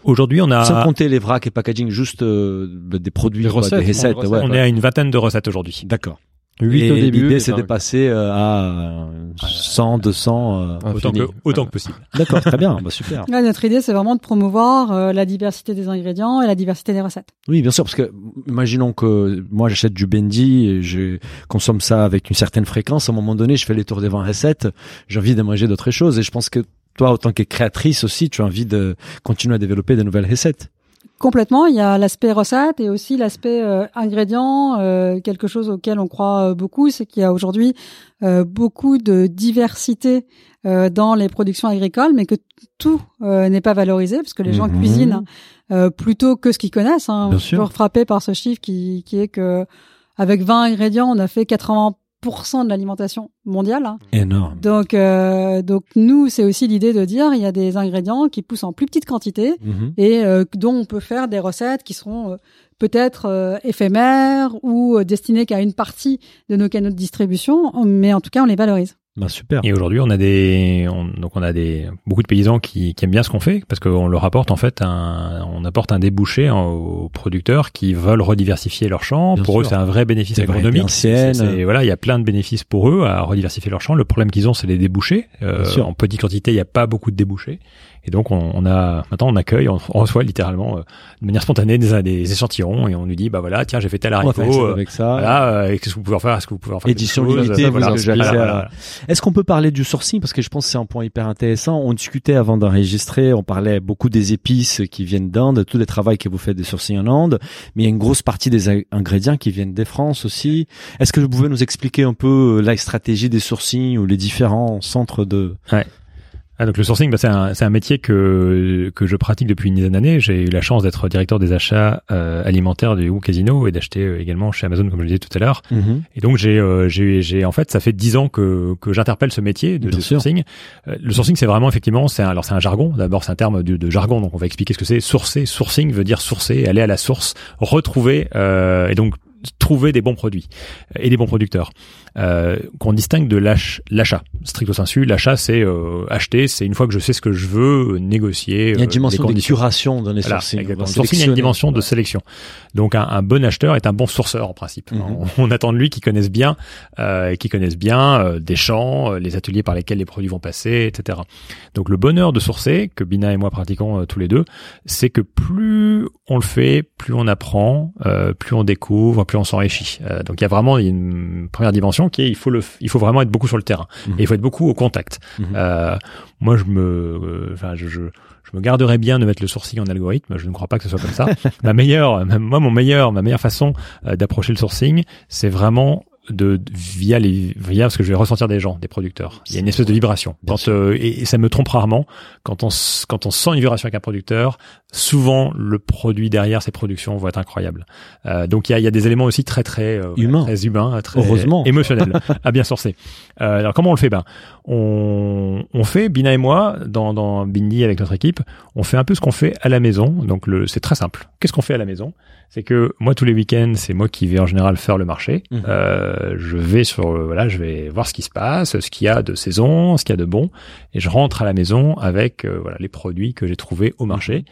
Aujourd'hui, on a, Sans compter les vracs et packaging, juste euh, des produits, Des quoi, recettes, des recettes. des ouais. on est à une vingtaine de recettes aujourd'hui. D'accord. 8 Et au début. L'idée, c'est de vingt- passer euh, à 100, 200. euh, Autant que, autant que possible. D'accord, très bien. Bah, super. Là, notre idée, c'est vraiment de promouvoir euh, la diversité des ingrédients et la diversité des recettes. Oui, bien sûr, parce que imaginons que moi j'achète du bendy et je consomme ça avec une certaine fréquence. À un moment donné, je fais les tours des 20 recettes. J'ai envie de manger d'autres choses et je pense que toi, en tant que créatrice aussi, tu as envie de continuer à développer de nouvelles recettes. Complètement, il y a l'aspect recette et aussi l'aspect euh, ingrédients. euh, quelque chose auquel on croit euh, beaucoup, c'est qu'il y a aujourd'hui euh, beaucoup de diversité euh, dans les productions agricoles, mais que tout euh, n'est pas valorisé parce que les gens Mhm. cuisinent euh, plutôt que ce qu'ils connaissent. Hein. Bien Je suis sûr. toujours frappé par ce chiffre qui, qui est que avec 20 ingrédients, on a fait 80 40% de l'alimentation mondiale. hein. Énorme. Donc, euh, donc nous, c'est aussi l'idée de dire il y a des ingrédients qui poussent en plus petite quantité Mhm. et euh, dont on peut faire des recettes qui seront euh, peut-être euh, éphémères ou destinées qu'à une partie de nos canaux de distribution, mais en tout cas, on les valorise. Bah, super. Et aujourd'hui, on a des, on- donc on a des beaucoup de paysans qui, qui aiment bien ce qu'on fait parce qu'on leur apporte en fait un, on apporte un débouché hein, aux producteurs qui veulent rediversifier leurs champs. Bien pour eux, c'est un vrai bénéfice agronomique. C'est- c'est- voilà, il y a plein de bénéfices pour eux à rediversifier leurs champs. Le problème qu'ils ont, c'est les débouchés. Euh, en petite quantité, il n'y a pas beaucoup de débouchés. Et donc, on, on a maintenant, on accueille, on, on reçoit littéralement euh, de manière spontanée des, des échantillons et on nous dit, bah voilà, tiens, j'ai fait tel haricot. ça euh, avec ça. Voilà, euh, et qu'est-ce que vous pouvez en faire Est-ce que vous pouvez en faire Édition limitée, voilà. Est-ce qu'on peut parler du sourcing? Parce que je pense que c'est un point hyper intéressant. On discutait avant d'enregistrer, on parlait beaucoup des épices qui viennent d'Inde, de tout le travail que vous faites des sourcing en Inde, mais il y a une grosse partie des ing- ingrédients qui viennent des France aussi. Est-ce que vous pouvez nous expliquer un peu euh, la stratégie des sourcing ou les différents centres de Ah, donc le sourcing, bah, c'est un, un métier que que je pratique depuis une dizaine d'années. J'ai eu la chance d'être directeur des achats euh, alimentaires du Casino et d'acheter euh, également chez Amazon, comme je le disais tout à l'heure. Et donc j'ai euh, j'ai j'ai en fait ça fait dix ans que que j'interpelle ce métier de, sourcing. Euh, le sourcing c'est vraiment effectivement c'est un, alors c'est un jargon. D'abord c'est un terme de, de jargon donc on va expliquer ce que c'est. Sourcer, sourcing veut dire sourcer, aller à la source, retrouver euh, et donc trouver des bons produits et des bons producteurs euh, qu'on distingue de l'ach- l'achat stricto sensu. L'achat c'est euh, acheter, c'est une fois que je sais ce que je veux euh, négocier. Il y a une euh, dimension de curation dans les Voilà, sourcing. sourcing, il y a une dimension de sélection. Donc un, un bon acheteur est un bon sourceur en principe. Mhm. on, on attend de lui qu'il connaisse bien, euh, qu'il connaisse bien euh, des champs, euh, les ateliers par lesquels les produits vont passer, etc. Donc le bonheur de sourcer que Bina et moi pratiquons euh, tous les deux, c'est que plus on le fait, plus on apprend, euh, plus on découvre, plus on s'enrichit. Euh, donc il y a vraiment une première dimension qui est il faut le, il faut vraiment être beaucoup sur le terrain Mhm. et il faut être beaucoup au contact. Mhm. Euh, moi, je me, euh, enfin, je, je, je me garderais bien de mettre le sourcing en algorithme. Je ne crois pas que ce soit comme ça. ma meilleure, ma- moi, mon meilleur, ma meilleure façon euh, d'approcher le sourcing, c'est vraiment de via les via ce que je vais ressentir des gens, des producteurs. Il y a une espèce de vibration. Quand euh, et, et ça me trompe rarement quand on quand on sent une vibration avec un producteur, souvent le produit derrière ces productions va être incroyable. Euh, donc il y a, il y a des éléments aussi très très euh, Humains. très humains, très Heureusement. émotionnels à bien sourcer. Euh, alors comment on le fait? Ben on, on fait Bina et moi dans dans Bindi avec notre équipe, on fait un peu ce qu'on fait à la maison. Donc le c'est très simple. Qu'est-ce qu'on fait à la maison? C'est que moi tous les week-ends, c'est moi qui vais en général faire le marché. Mhm. Euh, je vais sur euh, voilà, je vais voir ce qui se passe, ce qu'il y a de saison, ce qu'il y a de bon, et je rentre à la maison avec euh, voilà les produits que j'ai trouvés au marché.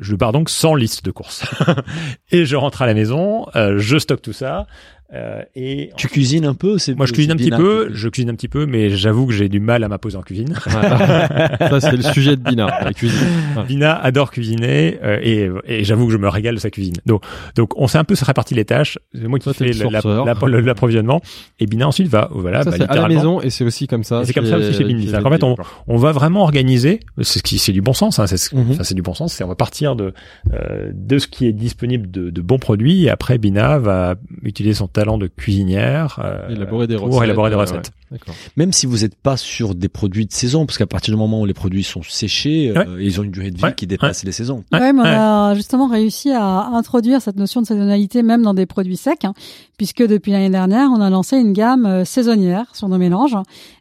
Je pars donc sans liste de courses et je rentre à la maison, euh, je stocke tout ça. Euh, et Tu cuisines un peu c'est moi, je cuisine un petit Bina peu, je cuisine un petit peu, mais j'avoue que j'ai du mal à m'imposer en cuisine. ça, c'est le sujet de Bina, la cuisine. Ouais. Vina adore cuisiner euh, et, et j'avoue que je me régale de sa cuisine. Donc, donc on s'est un peu réparti les tâches. C'est moi qui Toi, fais le la- sourceur. la- la- l'approvisionnement et Bina ensuite va voilà ça, bah, c'est à la maison et c'est aussi comme ça. Et c'est comme ça aussi chez C'est-à-dire qu'en fait, on, on va vraiment organiser. C'est ce qui, c'est du bon sens. Hein, c'est ce- enfin, c'est du bon sens. C'est on va partir de euh, de ce qui est disponible de, de bons produits. Et après, Bina va utiliser son talent de cuisinière euh, Élaborer des pour recettes. élaborer des recettes. ouais. Même si vous n'êtes pas sur des produits de saison, parce qu'à partir du moment où les produits sont séchés, Ouais. euh, ils ont une durée de vie Ouais. qui dépasse les saisons. Ouais, Ouais, mais on a justement réussi à introduire cette notion de saisonnalité même dans des produits secs, hein, puisque depuis l'année dernière, on a lancé une gamme euh, saisonnière sur nos mélanges.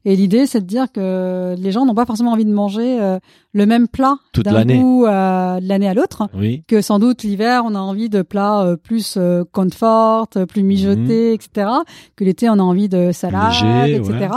Et l'idée, c'est de dire que les gens n'ont pas forcément envie de manger euh, le même plat Toute d'un l'année. goût euh, de l'année à l'autre. Oui. Que sans doute l'hiver, on a envie de plats euh, plus euh, comfort, euh, plus mijotés, etc. Que l'été, on a envie de salade, Mhm. Léger, etc. ouais.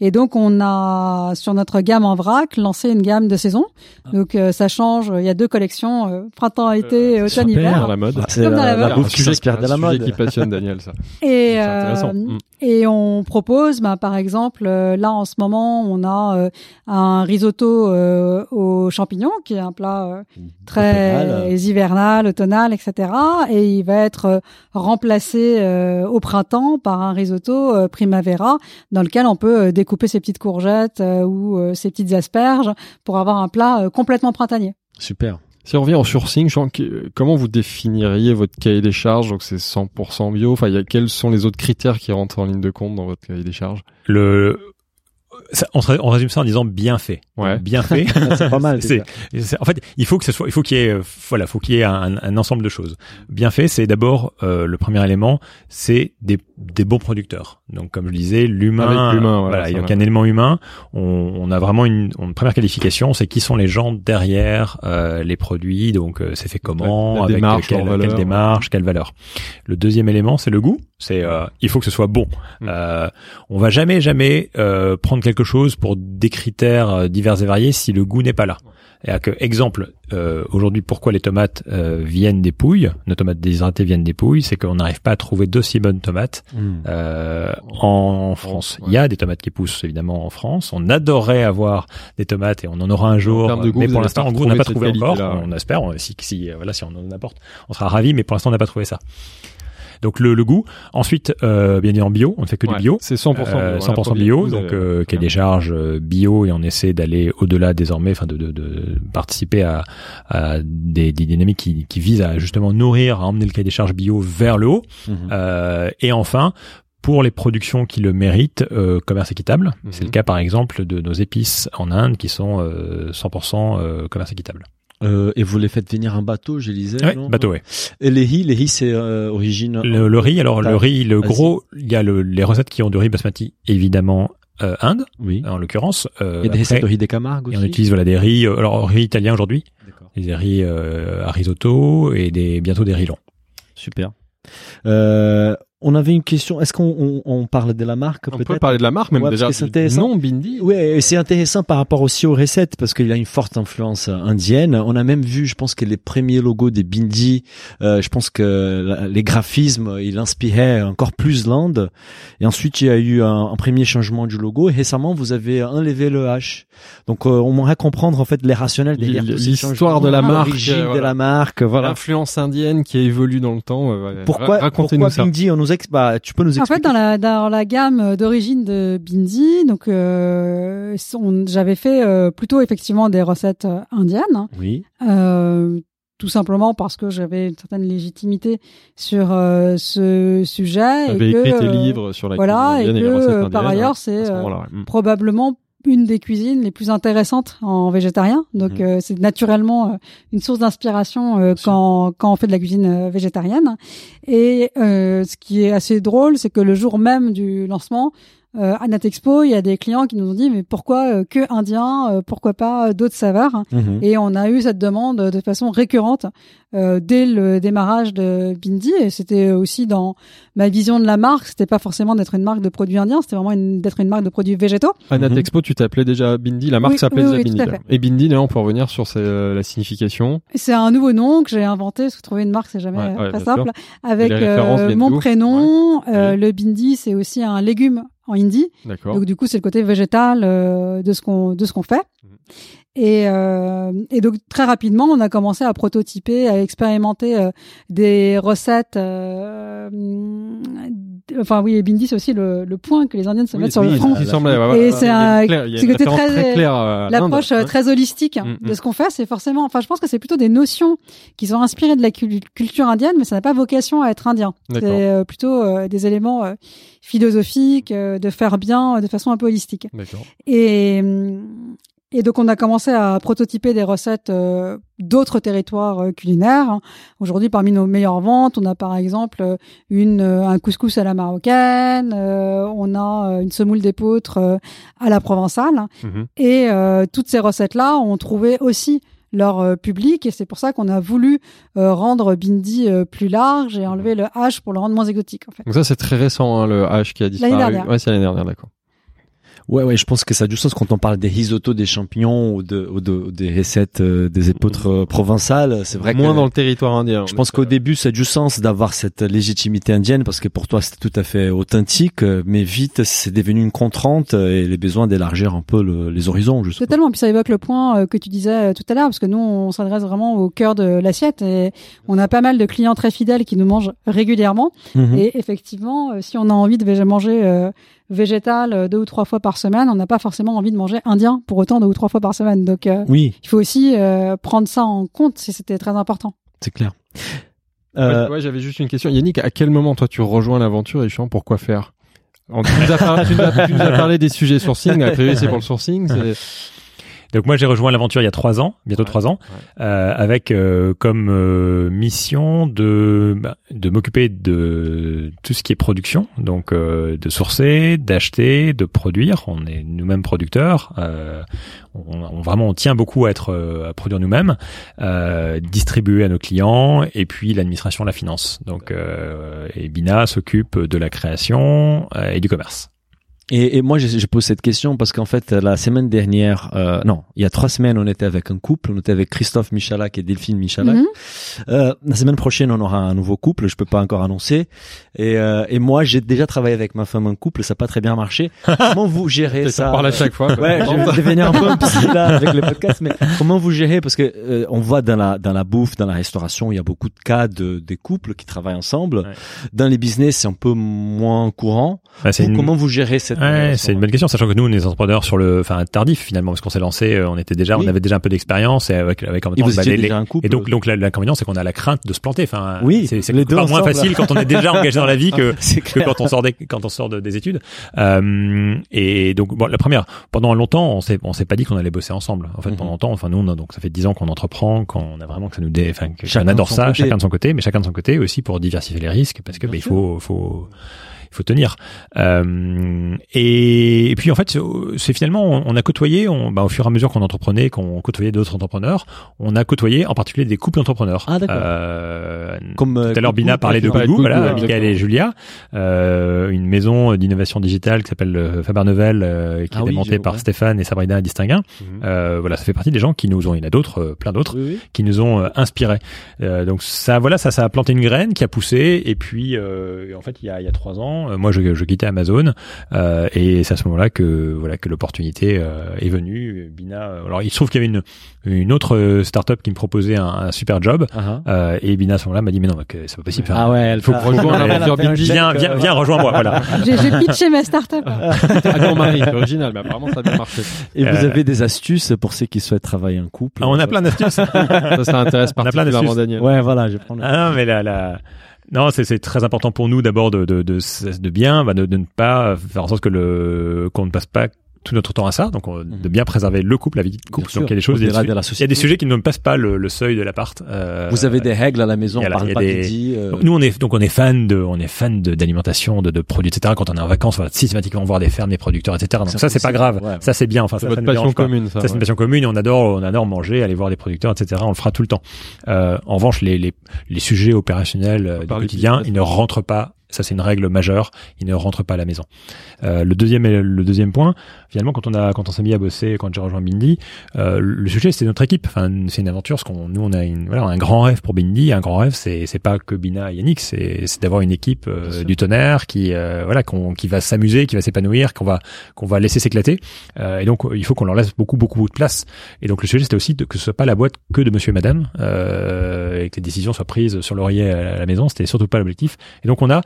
Et donc, on a sur notre gamme en vrac lancé une gamme de saison. Ah. Donc, euh, ça change. Il y a deux collections euh, printemps-été et super. automne-hiver. Dans la mode. Ah, c'est Comme dans la, la la mode. bouffe Un qui sujet s'inspire de la un sujet mode. qui passionne Daniel, ça. Et, C'est euh, intéressant. Mm. Et on propose, bah, par exemple, euh, là en ce moment, on a euh, un risotto euh, aux champignons, qui est un plat euh, très Automnal. hivernal, automnal, etc. Et il va être remplacé euh, au printemps par un risotto primavera, dans lequel on peut découper ses petites courgettes euh, ou euh, ses petites asperges pour avoir un plat complètement printanier. Super. Si on revient au sourcing, comment vous définiriez votre cahier des charges? Donc c'est 100% bio. Enfin, quels sont les autres critères qui rentrent en ligne de compte dans votre cahier des charges? Ça, on, se- on résume ça en disant bien fait. Ouais. Bien fait. c'est pas mal. C'est- en fait, il faut que ce soit, il faut qu'il y ait, voilà, faut qu'il y ait un, un ensemble de choses. Bien fait, c'est d'abord euh, le premier élément, c'est des, des bons producteurs. Donc, comme je disais, l'humain, Avec l'humain, voilà, voilà, il y a un élément humain. On, on a vraiment une, une première qualification, c'est qui sont les gens derrière euh, les produits. Donc, euh, c'est fait comment, la avec démarche, quelle, valeur, quelle démarche, quelle valeur. Le deuxième élément, c'est le goût. C'est, euh, il faut que ce soit bon. Mm. Euh, on va jamais, jamais euh, prendre quelque chose pour des critères euh, divers et variés si le goût n'est pas là. Et à que, exemple, euh, aujourd'hui, pourquoi les tomates euh, viennent des pouilles, nos tomates déshydratées viennent des pouilles, c'est qu'on n'arrive pas à trouver d'aussi bonnes tomates Mm. euh, en France. ouais. Il y a des tomates qui poussent évidemment en France. On adorerait avoir des tomates et on en aura un jour. goût, mais pour l'instant, en goût, on n'a pas trouvé encore. ouais. On espère. on- si, si, euh, voilà, si on en apporte, on sera ravis. Mais pour l'instant, on n'a pas trouvé ça. Donc le, le goût. Ensuite, euh, bien évidemment bio. On ne fait que Ouais, du bio. C'est 100% bio. Euh, voilà, 100% premier bio, donc vous euh, avez- cahier des charges euh, bio et on essaie d'aller au-delà désormais, enfin de, de, de participer à, à des, des dynamiques qui, qui visent à justement nourrir, à emmener le cahier des charges bio vers le haut. Mhm. Euh, et enfin, pour les productions qui le méritent, euh, commerce équitable. Mhm. C'est le cas par exemple de nos épices en Inde qui sont euh, 100% euh, commerce équitable. Euh, et vous les faites venir en bateau, je lisais. Non? bateau, ouais. Et les riz, les riz, c'est euh, origine. Le, le riz, alors le T'as- riz, le gros, il y a le, les recettes qui ont du riz basmati, évidemment euh, Inde Oui. en l'occurrence. Euh, Il y a des après, recettes de riz des Camargues et aussi. on utilise voilà des riz, euh, alors riz italien aujourd'hui, D'accord. des riz euh, à risotto et des bientôt des riz longs. Super. Euh, on avait une question. Est-ce qu'on on, on parle de la marque On peut parler de la marque, même Ouais, déjà. c'est nom Bindi. Oui, et c'est intéressant par rapport aussi aux recettes parce qu'il a une forte influence indienne. On a même vu, je pense que les premiers logos des Bindi, euh, je pense que la- les graphismes, il inspirait encore plus l'Inde. Et ensuite, il y a eu un, un premier changement du logo. Et récemment, vous avez enlevé le H. Donc, euh, on m'aimerait comprendre en fait les rationnels derrière L'histoire de la marque, l'origine euh, de voilà. la marque. Voilà. L'influence indienne qui évolue dans le temps. euh, voilà. Pourquoi, Racontez-nous pourquoi ça. Bindi On nous ex... bah, tu peux nous En expliquer. fait, dans la dans la gamme d'origine de Bindi, donc euh, j'avais fait euh, plutôt effectivement des recettes euh, indiennes, Oui. euh, tout simplement parce que j'avais une certaine légitimité sur euh, ce sujet. Tu et avais que, écrit tes euh, livres sur la voilà, et indienne que, les recettes euh, indiennes, par ailleurs, ouais, c'est, ce euh. Mm. probablement une des cuisines les plus intéressantes en végétarien. Donc Mhm. euh, c'est naturellement euh, une source d'inspiration euh, quand quand on fait de la cuisine euh, végétarienne. Et euh, ce qui est assez drôle, c'est que le jour même du lancement euh, à Natexpo, il y a des clients qui nous ont dit mais pourquoi euh, que indien, euh, pourquoi pas euh, d'autres saveurs? Mhm. et on a eu cette demande de façon récurrente euh, dès le démarrage de Bindi. Et c'était aussi dans ma vision de la marque. C'était pas forcément d'être une marque de produits indiens, c'était vraiment d'être une marque de produits végétaux. À Mhm. Natexpo, tu t'appelais déjà Bindi. La marque Oui, s'appelait oui, Bindi. Et Bindi, là, on peut revenir sur ses- la signification. C'est un nouveau nom que j'ai inventé parce que trouver une marque c'est jamais Ouais, ouais, très bien simple. Avec euh, mon prénom, euh, le Bindi c'est aussi un légume en hindi. Donc du coup, c'est le côté végétal euh, de ce qu'on de ce qu'on fait. Mhm. Et, euh, et donc très rapidement, on a commencé à prototyper, à expérimenter euh, des recettes. Euh, enfin oui, et bindi c'est aussi le, le point que les Indiennes se Oui, mettent sur oui, le front. ouais, Et c'est un- côté très- très claire à L'approche euh, hein. très holistique Mm, de mm. ce qu'on fait, c'est forcément. Enfin, je pense que c'est plutôt des notions qui sont inspirées de la cul- culture indienne, mais ça n'a pas vocation à être indien. C'est euh, plutôt euh, des éléments euh, philosophiques, euh, de faire bien euh, de façon un peu holistique. D'accord. Et, et donc on a commencé à prototyper des recettes euh, d'autres territoires euh, culinaires. Aujourd'hui, parmi nos meilleures ventes, on a par exemple euh, une euh, un couscous à la marocaine, on a une semoule d'épeautre à la provençale, Mhm. et toutes ces recettes-là ont trouvé aussi leur public et c'est pour ça qu'on a voulu euh, rendre Bindi euh, plus large et enlever le H pour le rendre moins exotique en fait. Donc ça, c'est très récent, hein, le H qui a disparu. dernière. Ouais, c'est l'année dernière, d'accord. Ouais, ouais, je pense que ça a du sens quand on parle des risottos, des champignons ou, de, ou, de, ou des recettes euh, des épeautres euh, provençales. C'est vrai Moins que dans le territoire indien. je pense qu'au début, ça a du sens d'avoir cette légitimité indienne parce que pour toi, c'était tout à fait authentique, euh, mais vite, c'est devenu une contrainte euh, et les besoins d'élargir un peu le- les horizons, je suppose. Totalement. Puis ça évoque le point euh, que tu disais euh, tout à l'heure, parce que nous, on s'adresse vraiment au cœur de l'assiette et on a pas mal de clients très fidèles qui nous mangent régulièrement. Mhm. Et effectivement, euh, si on a envie de manger euh, végétal euh, deux ou trois fois par semaine, on n'a pas forcément envie de manger indien pour autant deux ou trois fois par semaine. Donc, euh, Oui, il faut aussi euh, prendre ça en compte si c'était très important. c'est clair. Ouais, Euh, ouais, j'avais juste une question. Yannick, à quel moment toi tu rejoins l'aventure et justement pourquoi faire? On- tu, nous as par- tu nous as- tu nous as parlé des sujets sourcing. Priori, c'est pour le sourcing. Donc moi j'ai rejoint l'aventure il y a trois ans, bientôt trois ans, euh, avec euh, comme euh, mission de bah, de m'occuper de tout ce qui est production, donc euh, de sourcer, d'acheter, de produire. On est nous-mêmes producteurs. euh, on, on- vraiment on tient beaucoup à être euh, à produire nous-mêmes, euh, distribuer à nos clients et puis l'administration, la finance. Donc euh, et Bina s'occupe de la création euh, et du commerce. Et, et moi, je, je pose cette question parce qu'en fait, la semaine dernière, euh, non, il y a trois semaines, on était avec un couple. On était avec Christophe Michalak et Delphine Michalak. Mhm. Euh, la semaine prochaine, on aura un nouveau couple. Je peux pas encore annoncer. Et, euh, et moi, j'ai déjà travaillé avec ma femme un couple. Ça n'a pas très bien marché. Comment vous gérez Ça ça parle à chaque fois. quoi. Ouais, je vais devenir un peu un psy là avec le podcast, mais comment vous gérez? Parce que euh, on voit dans la dans la bouffe, dans la restauration, il y a beaucoup de cas de des couples qui travaillent ensemble. Ouais. Dans les business, c'est un peu moins courant. Bah, une- Comment vous gérez cette Ouais, c'est une bonne question, sachant que nous, on est entrepreneurs sur le, enfin, tardif finalement, parce qu'on s'est lancé, euh, on était déjà, Oui. on avait déjà un peu d'expérience et avec, avec en même Et temps, vous bah, les- déjà un couple. et donc, donc l'inconvénient, c'est qu'on a la crainte de se planter. Enfin, Oui, c'est part moins facile quand on est déjà engagé dans la vie que, que quand on sort des, quand on sort de- des études. Euh, et donc, bon, la première, pendant longtemps, on s'est, on s'est pas dit qu'on allait bosser ensemble. En fait, Mhm. pendant longtemps, enfin, nous, on a, donc, ça fait dix ans qu'on entreprend, qu'on a vraiment que ça nous dé, enfin, que- Chacun qu'on adore ça, côté. chacun de son côté, mais chacun de son côté aussi pour diversifier les risques, parce que, bah, il faut, faut, il faut tenir. Euh, et, et puis en fait, c'est- c'est finalement on, on a côtoyé, on, bah, au fur et à mesure qu'on entreprenait, qu'on côtoyait d'autres entrepreneurs, on a côtoyé en particulier des couples d'entrepreneurs. Ah, d'accord. Euh, Comme euh, tout à l'heure, Bina parlait de Gougou, Gougou, voilà. Michael et Julia, euh, une maison d'innovation digitale qui s'appelle euh, Faber Novel, euh, qui Ah est oui, montée je- par ouais. Stéphane et Sabrina Distinguin. Euh, voilà, ça fait partie des gens qui nous ont, il y en a d'autres, plein d'autres, Oui, oui. qui nous ont euh, inspirés. Euh, donc ça, voilà, ça, ça a planté une graine qui a poussé. Et puis, euh, en fait, il y a, il y a trois ans, euh, moi, je, je quittais Amazon, euh, et c'est à ce moment-là que voilà que l'opportunité euh, est venue. Bina, euh, alors il se trouve qu'il y avait une une autre euh, startup qui me proposait un, un super job, Ah, ah. euh, et Bina à ce moment-là m'a dit mais non, que c'est pas possible. Ah ouais, elle faut rejoindre Viens, viens, viens, rejoins-moi. Voilà. J'ai j'ai pitché ma start-up. Ah non, Marie, c'est original, mais apparemment ça a bien marché. Et vous avez des astuces pour ceux qui souhaitent travailler en couple? Ah, on a plein d'astuces. Ça, ça intéresse On a plein particulièrement. Daniel. Ouais, voilà, je prends le... Ah non, mais la, la... Non, c'est très important pour nous d'abord de de de, de bien, bah, de, de ne pas faire en sorte que le qu'on ne passe pas tout notre temps à ça, donc on- de bien préserver le couple, la vie de couple. Bien Donc il y a des choses, il y a des, de la il y a société. des sujets qui ne passent pas le, le seuil de l'appart. Euh, Vous avez des règles à la maison, on parle pas des- midi. euh, nous on est donc on est fan de on est fan de d'alimentation de, de produits etc quand on est en vacances on va systématiquement voir des fermes des producteurs etc donc C'est ça c'est pas grave ouais. ça c'est bien enfin C'est ça, ça votre nous passion commune, ça. Ça, c'est une passion commune. On adore, on adore manger, aller voir des producteurs, etc. On le fera tout le temps. Euh, en revanche, les, les, les sujets opérationnels euh, du quotidien, ils ne rentrent pas. Ça, c'est une règle majeure. Ils ne rentrent pas à la maison. Euh, le deuxième, le deuxième point, finalement, quand on a, quand on s'est mis à bosser, quand j'ai rejoint Bindi, euh, le sujet, c'était notre équipe. Enfin, c'est une aventure. Ce qu'on, nous, on a une, voilà, un grand rêve pour Bindi. Un grand rêve, c'est, c'est pas que Bina et Yannick, c'est, c'est d'avoir une équipe euh, du tonnerre qui, euh, voilà, qu'on, qui va s'amuser, qui va s'épanouir, qu'on va, qu'on va laisser s'éclater. Euh, et donc, il faut qu'on leur laisse beaucoup, beaucoup de place. Et donc, le sujet, c'était aussi de, que ce soit pas la boîte que de monsieur et madame, euh, et que les décisions soient prises sur l'oreiller à la maison. C'était surtout pas l'objectif. Et donc, on a,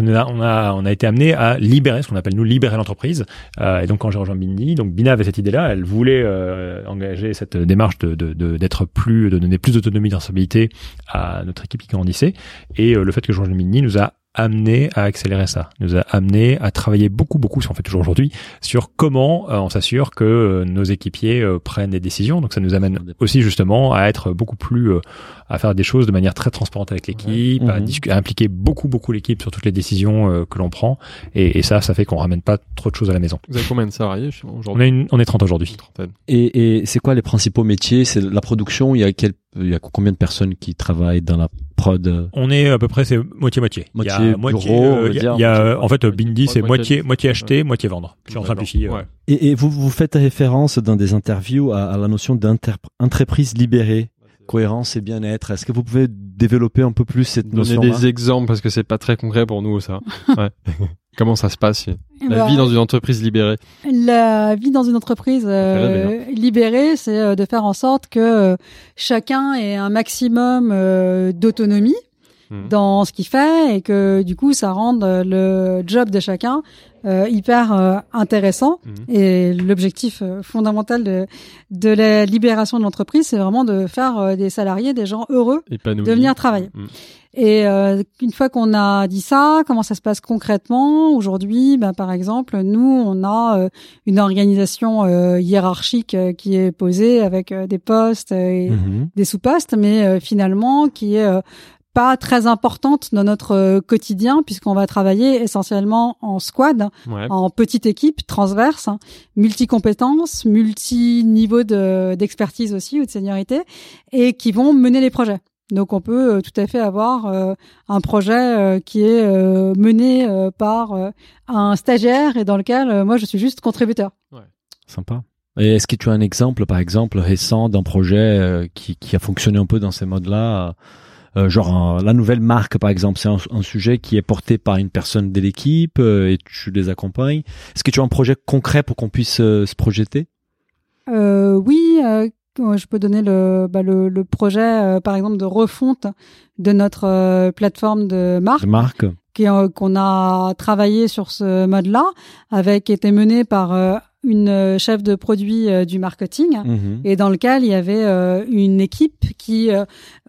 on a, on a, été amené à libérer, ce qu'on appelle nous libérer l'entreprise. Euh, et donc, quand j'ai rejoint Bindi, donc Bina avait cette idée-là. Elle voulait euh, engager cette démarche de, de, de- d'être plus, de donner plus d'autonomie, de à notre équipe qui grandissait. Et euh, le fait que je rejoigne Bindi nous a amené à accélérer ça, nous a amené à travailler beaucoup, beaucoup, ce qu'on fait toujours aujourd'hui, sur comment euh, on s'assure que euh, nos équipiers euh, prennent des décisions. Donc ça nous amène aussi justement à être beaucoup plus, euh, à faire des choses de manière très transparente avec l'équipe, à, Mhm. à impliquer beaucoup, beaucoup l'équipe sur toutes les décisions euh, que l'on prend. Et, et ça, ça fait qu'on ramène pas trop de choses à la maison. Vous avez combien de salariés chez- On, aujourd'hui? Est une- on est 30 aujourd'hui. Et, et c'est quoi les principaux métiers? C'est la production? Il y a quel, il y a combien de personnes qui travaillent dans la prod euh, On est à peu près c'est moitié moitié. Moitié il y a bureau, moitié, on euh, va il y a, dire, il y a, moitié- euh, en fait Bindi c'est moitié- moitié moitié acheté, moitié vendre. Si on simplifie. euh, Ouais. et, et vous vous faites référence dans des interviews à, à la notion d'entreprise libérée, cohérence et bien-être. Est-ce que vous pouvez développer un peu plus cette Donner notion des exemples parce que c'est pas très concret pour nous ça. Ouais. Comment ça se passe La Bah, vie dans une entreprise libérée. La vie dans une entreprise euh, rêver, libérée, c'est euh, de faire en sorte que euh, chacun ait un maximum euh, d'autonomie Mhm. dans ce qu'il fait et que du coup ça rende le job de chacun euh, hyper euh, intéressant. Mhm. Et l'objectif euh, fondamental de, de la libération de l'entreprise, c'est vraiment de faire euh, des salariés, des gens heureux. Épanoui. de venir travailler. Mm. Et euh, une fois qu'on a dit ça, comment ça se passe concrètement aujourd'hui? Bah, Par exemple, nous, on a euh, une organisation euh, hiérarchique euh, qui est posée avec euh, des postes et Mhm. des sous-postes, mais euh, finalement qui est euh, pas très importante dans notre quotidien puisqu'on va travailler essentiellement en squad, Ouais. en petite équipe transverse, hein, multi-compétences, multi-niveaux de- d'expertise aussi ou de seniorité, et qui vont mener les projets. Donc on peut euh, tout à fait avoir euh, un projet euh, qui est euh, mené euh, par euh, un stagiaire et dans lequel euh, moi je suis juste contributeur. Sympa. Et est-ce que tu as un exemple, par exemple, récent d'un projet euh, qui, qui a fonctionné un peu dans ces modes-là euh, Genre un- la nouvelle marque, par exemple, c'est un, un sujet qui est porté par une personne de l'équipe euh, et tu les accompagnes. Est-ce que tu as un projet concret pour qu'on puisse euh, se projeter? Euh, oui, euh, je peux donner le, bah, le, le projet, euh, par exemple, de refonte de notre euh, plateforme de marque. de marque qui, euh, qu'on a travaillé sur ce mode-là, avec été mené par une chef de produit du marketing, Mhm. et dans lequel il y avait une équipe qui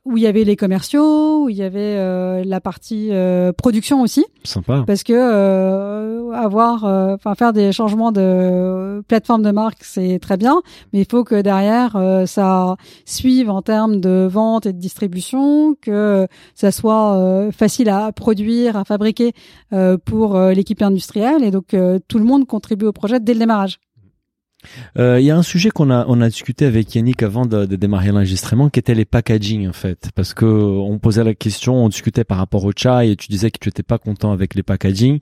où il y avait les commerciaux, où il y avait euh, la partie euh, production aussi, Sympa. parce que euh, avoir, euh, enfin faire des changements de plateforme de marque, c'est très bien, mais il faut que derrière euh, ça suive en termes de vente et de distribution, que ça soit euh, facile à produire, à fabriquer euh, pour l'équipe industrielle, et donc euh, tout le monde contribue au projet dès le démarrage. Euh, Il y a un sujet qu'on a on a discuté avec Yannick avant de, de démarrer l'enregistrement, qui était les packaging en fait, parce que on posait la question, on discutait par rapport au chai et tu disais que tu étais pas content avec les packaging,